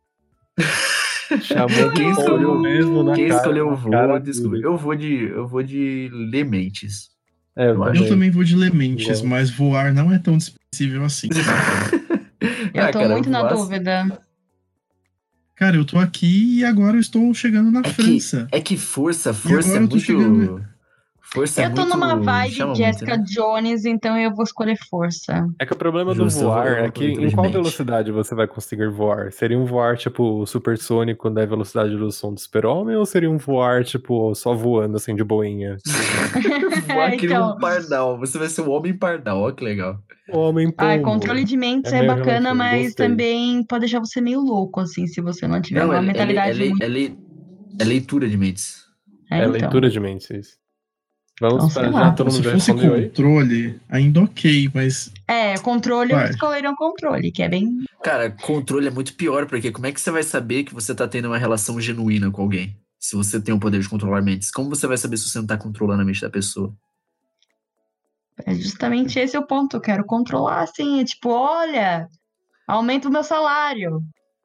Chamou quem escolheu mesmo na Quem cara, escolheu o voo, desculpa. Eu vou de eu vou de Lementes. É, eu, eu também vou de Lementes, mas voar não é tão desprezível assim. eu tô ah, cara, muito na dúvida. Cara, eu tô aqui e agora eu estou chegando na é França. Que, é que força, força é muito. Chegando... Força eu é tô muito... numa vibe Jessica muito, né? Jones, então eu vou escolher força. É que o problema do voar é que em qual velocidade você vai conseguir voar? Seria um voar tipo supersônico da velocidade do som do super-homem ou seria um voar tipo só voando assim de boinha? voar que então... um pardal. Você vai ser o homem pardal, olha que legal. O homem pombo. Ah, controle de mentes é, é bacana, mas gostei. também pode deixar você meio louco assim se você não tiver não, uma é, mentalidade é, muito... é, leitura de mentes. É, é então. leitura de mentes, isso. Vamos para já todo mundo Se fosse controle, aí. ainda ok, mas. É, controle, vai. escolheram controle, que é bem. Cara, controle é muito pior, porque como é que você vai saber que você tá tendo uma relação genuína com alguém? Se você tem o poder de controlar mentes. Como você vai saber se você não tá controlando a mente da pessoa? É justamente esse o ponto. Eu quero controlar, assim. É tipo, olha, aumenta o meu salário.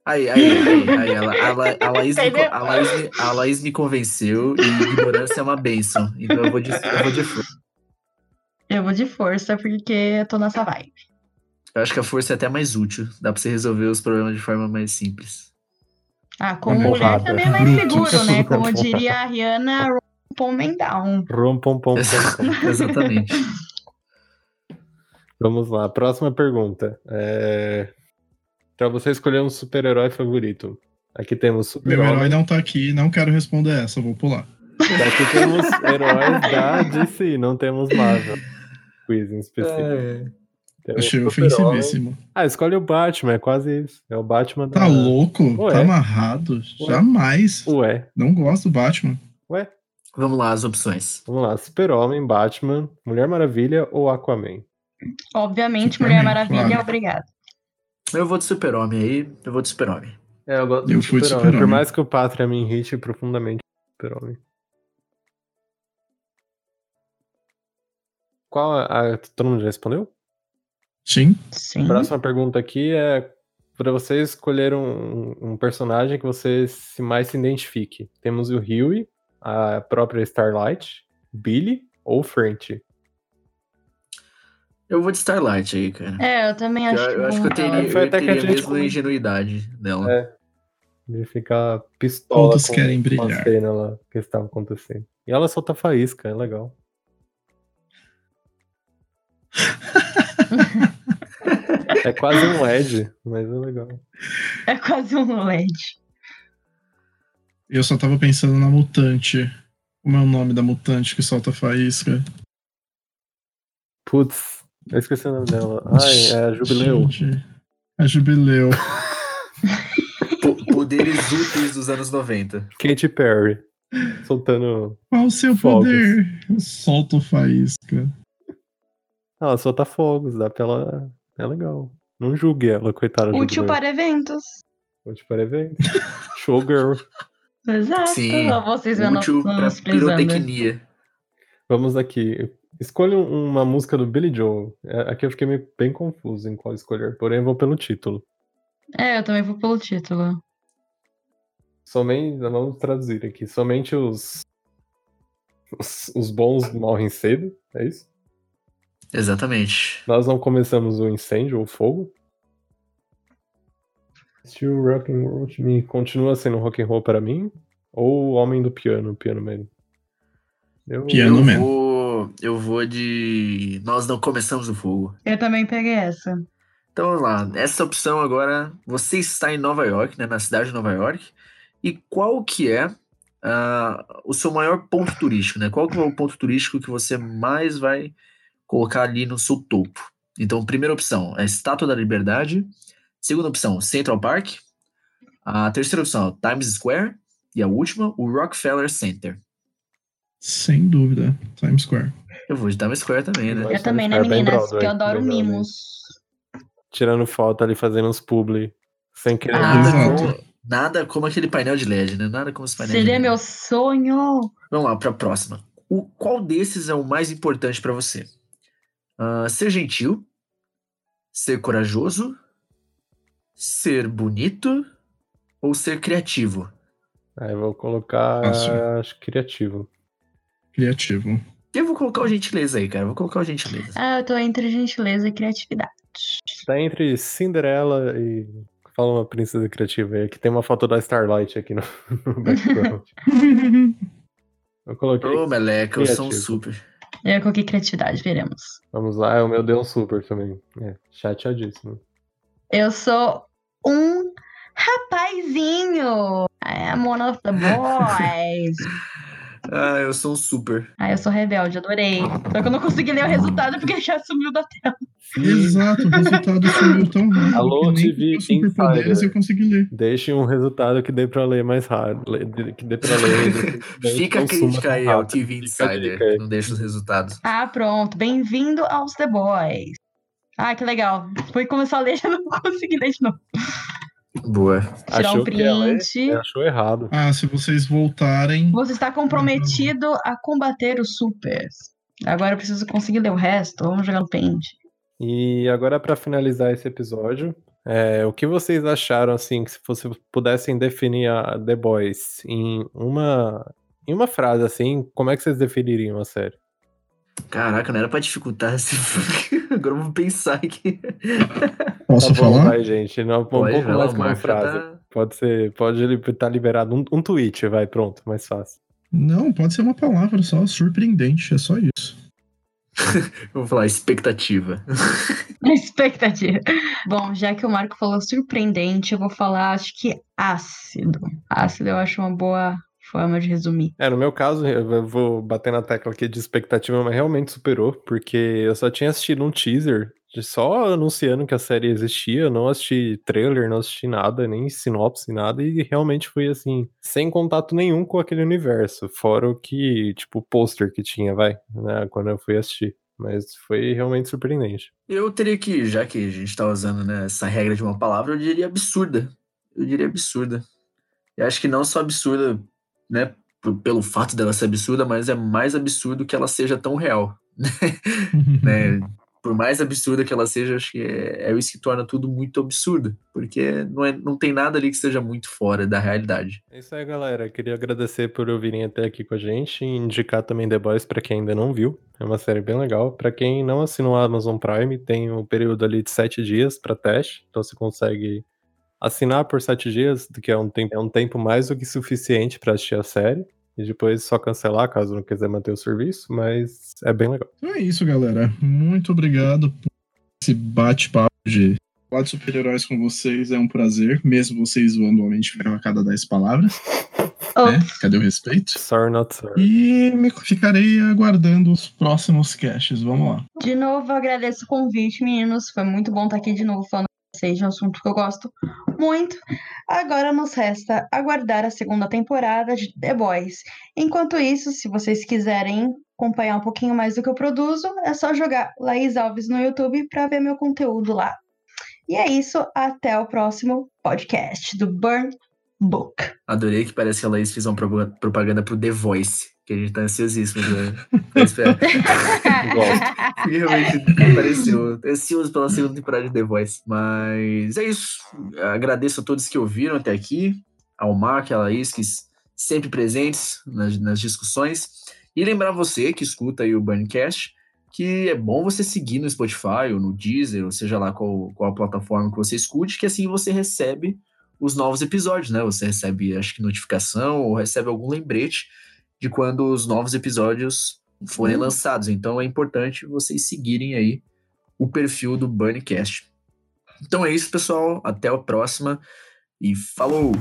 Aí, aí, aí, aí ela, a, a, Laís me, a, Laís me, a Laís me convenceu e ignorância é uma benção. Então eu vou de, eu vou de força. Eu vou de força porque eu tô nessa vibe. Eu acho que a força é até mais útil. Dá pra você resolver os problemas de forma mais simples. Ah, como mulher também é mais seguro, né? Como diria a Rihanna, pom down. Rom pom pom. Exatamente. Vamos lá, próxima pergunta. É... Pra você escolher um super-herói favorito. Aqui temos Meu herói não tá aqui, não quero responder essa, vou pular. Aqui temos heróis da DC, não temos Marvel. Quiz em específico. É. Temos Achei ofensivíssimo. Ah, escolhe o Batman, é quase isso. É o Batman da. Tá louco? Ué. Tá amarrado? Jamais. Ué, Não gosto do Batman. ué. Vamos lá, as opções. Vamos lá. Super-Homem, Batman, Mulher Maravilha ou Aquaman? Obviamente, Superman, Mulher Maravilha, claro. obrigado. Eu vou de super-homem aí, eu vou de super-homem. É, eu gosto Eu de Super-Homem. Por Super-Homem. mais que o Pátria me irrite profundamente, Super-Homem. Qual a, a- Todo mundo já respondeu? Sim. Sim. Próxima pergunta aqui é para você escolher um, um personagem que você se mais se identifique. Temos o Huey, a própria Starlight, Billy ou French. Eu vou de Starlight aí, cara. É, eu também eu, acho eu acho que eu teria, Foi eu até que teria a a gente mesma ingenuidade dela. É. De ficar pistola Todos com querem brilhar. a cena lá que estava acontecendo. E ela solta faísca, é legal. é quase um LED, mas é legal. É quase um LED. Eu só tava pensando na mutante. Como é o nome da mutante que solta faísca? Putz, eu esqueci o nome dela. Ai, é a Jubileu. Gente, A Jubileu. Po- Poderes úteis dos anos 90. Katy Perry. Soltando. Qual o seu Fogos. poder? Eu solto faísca. Ah, Ela solta fogos, dá pra ela. É legal. Não julgue ela, coitada da Útil Jubileu. para eventos. Útil para evento. Showgirl. Exato. Sim, Vocês Útil prisando. pirotecnia. Vamos aqui. Escolha um- uma música do Billy Joel. É, Aqui eu fiquei meio bem confuso em qual escolher, porém eu vou pelo título. É, eu também vou pelo título. Somente, vamos traduzir aqui. Somente os, os, os bons morrem cedo, é isso? Exatamente. Nós não começamos o incêndio ou o fogo. Still rock and roll to me continua sendo rock and roll para mim ou o homem do piano, o piano man. Eu, Piano eu Man. vou, eu vou de. Nós não começamos o fogo. Eu também peguei essa. Então vamos lá. Essa opção agora, você está em Nova York, né, na cidade de Nova York. E qual que é ah, o seu maior ponto turístico, né? Qual que é o ponto turístico que você mais vai colocar ali no seu topo? Então, primeira opção, a Estátua da Liberdade. Segunda opção, Central Park. A terceira opção, Times Square. E a última, o Rockefeller Center. Sem dúvida. Times Square. Eu vou de Times Square também, né? Vai. Eu também, né, meninas? Porque eu adoro mimos. tirando foto ali, fazendo uns publi, sem querer. Ah. Nada, como, nada como aquele painel de LED, né? Nada como esse painel de Seria LED. meu sonho. Vamos lá para a próxima. O, qual desses é o mais importante para você? Ah, ser gentil, ser corajoso, ser bonito ou ser criativo? Aí eu vou colocar, Fácil. acho, criativo. Criativo. Eu vou colocar o gentileza aí, cara. Vou colocar o gentileza. Ah, eu tô entre gentileza e criatividade. Tá entre Cinderela e. Fala uma princesa criativa aí, que tem uma foto da Starlight aqui no, no background. Eu coloquei. Ô, meleca, eu sou um super. Eu coloquei criatividade, veremos. Vamos lá, o meu deu um super também. É, chateadíssimo. Eu sou um rapazinho. I am one of the boys. Ah, eu sou um super. ah, eu sou rebelde, adorei. Só que eu não consegui ler o resultado porque já sumiu da tela. Exato, o resultado sumiu tão rápido. Alô, TV Insider. eu consegui ler. Deixe um resultado que dê pra ler mais rápido. Que dê pra ler. Fica a crítica aí ao. TV Insider, não deixa os resultados. Ah, pronto. Bem-vindo aos The Boys. Ah, que legal. Fui começar a ler já não consegui ler de novo. Boa. Tirar um Achou que ela print. achou errado. Ah, se vocês voltarem. Você está comprometido a combater os supers. Agora eu preciso conseguir ler o resto. Vamos jogar no Paint. E agora, pra finalizar esse episódio, é, o que vocês acharam, assim, que se vocês pudessem definir a The Boys em uma, em uma frase, assim, como é que vocês definiriam a série? Caraca, não era pra dificultar esse. Agora vamos pensar aqui. Posso tá bom, falar? vai, gente. Não, um Pode, pouco mais que uma já frase. tá- Pode ser, pode estar liberado. Um, um tweet, vai, pronto, mais fácil. Não, pode ser uma palavra só, surpreendente, é só isso. Eu vou falar expectativa. expectativa. Bom, já que o Marco falou surpreendente, eu vou falar, acho que ácido. Ácido eu acho uma boa forma de resumir. É, no meu caso, eu vou bater na tecla aqui de expectativa, mas realmente superou, porque eu só tinha assistido um teaser só anunciando que a série existia, não assisti trailer, não assisti nada, nem sinopse, nada, e realmente foi assim, sem contato nenhum com aquele universo, fora o que, tipo, o pôster que tinha, vai, né, quando eu fui assistir. Mas foi realmente surpreendente. Eu teria que, já que a gente tá usando né, essa regra de uma palavra, eu diria absurda. Eu diria absurda. Eu acho que não só absurda, né, pelo fato dela ser absurda, mas é mais absurdo que ela seja tão real. né? por mais absurda que ela seja, acho que é, é isso que torna tudo muito absurdo, porque não, é, não tem nada ali que esteja muito fora da realidade. É isso aí, galera. Queria agradecer por ouvirem até aqui com a gente e indicar também The Boys para quem ainda não viu. É uma série bem legal. Para quem não assinou a Amazon Prime, tem um período ali de sete dias para teste, então você consegue assinar por sete dias, que é um tempo, é um tempo mais do que suficiente para assistir a série e depois só cancelar caso não quiser manter o serviço, mas é bem legal. Então é isso, galera. Muito obrigado por esse bate-papo de falar de super-heróis com vocês. É um prazer, mesmo vocês zoando o Homem de Ferro a cada 10 palavras. Né? Cadê o respeito? Sorry, not sorry. E me ficarei aguardando os próximos caches. Vamos lá. De novo, agradeço o convite, meninos. Foi muito bom estar aqui de novo falando seja um assunto que eu gosto muito. Agora nos resta aguardar a segunda temporada de The Boys. Enquanto isso, se vocês quiserem acompanhar um pouquinho mais do que eu produzo, é só jogar Laís Alves no YouTube para ver meu conteúdo lá. E é isso, até o próximo podcast do Burn Book. Adorei que parece que a Laís fez uma propaganda pro The Voice que a gente tá ansiosíssimo né? Gosto. realmente apareceu. Ansioso pela segunda temporada de The Voice. Mas é isso. Agradeço a todos que ouviram até aqui. Ao Mark, a Laís, que sempre presentes nas, nas discussões. E lembrar você que escuta aí o Burncast que é bom você seguir no Spotify ou no Deezer, ou seja lá qual, qual a plataforma que você escute, que assim você recebe os novos episódios, né? Você recebe, acho que, notificação ou recebe algum lembrete de quando os novos episódios forem uhum. lançados. Então é importante vocês seguirem aí o perfil do Burncast. Então é isso, pessoal. Até a próxima e falou!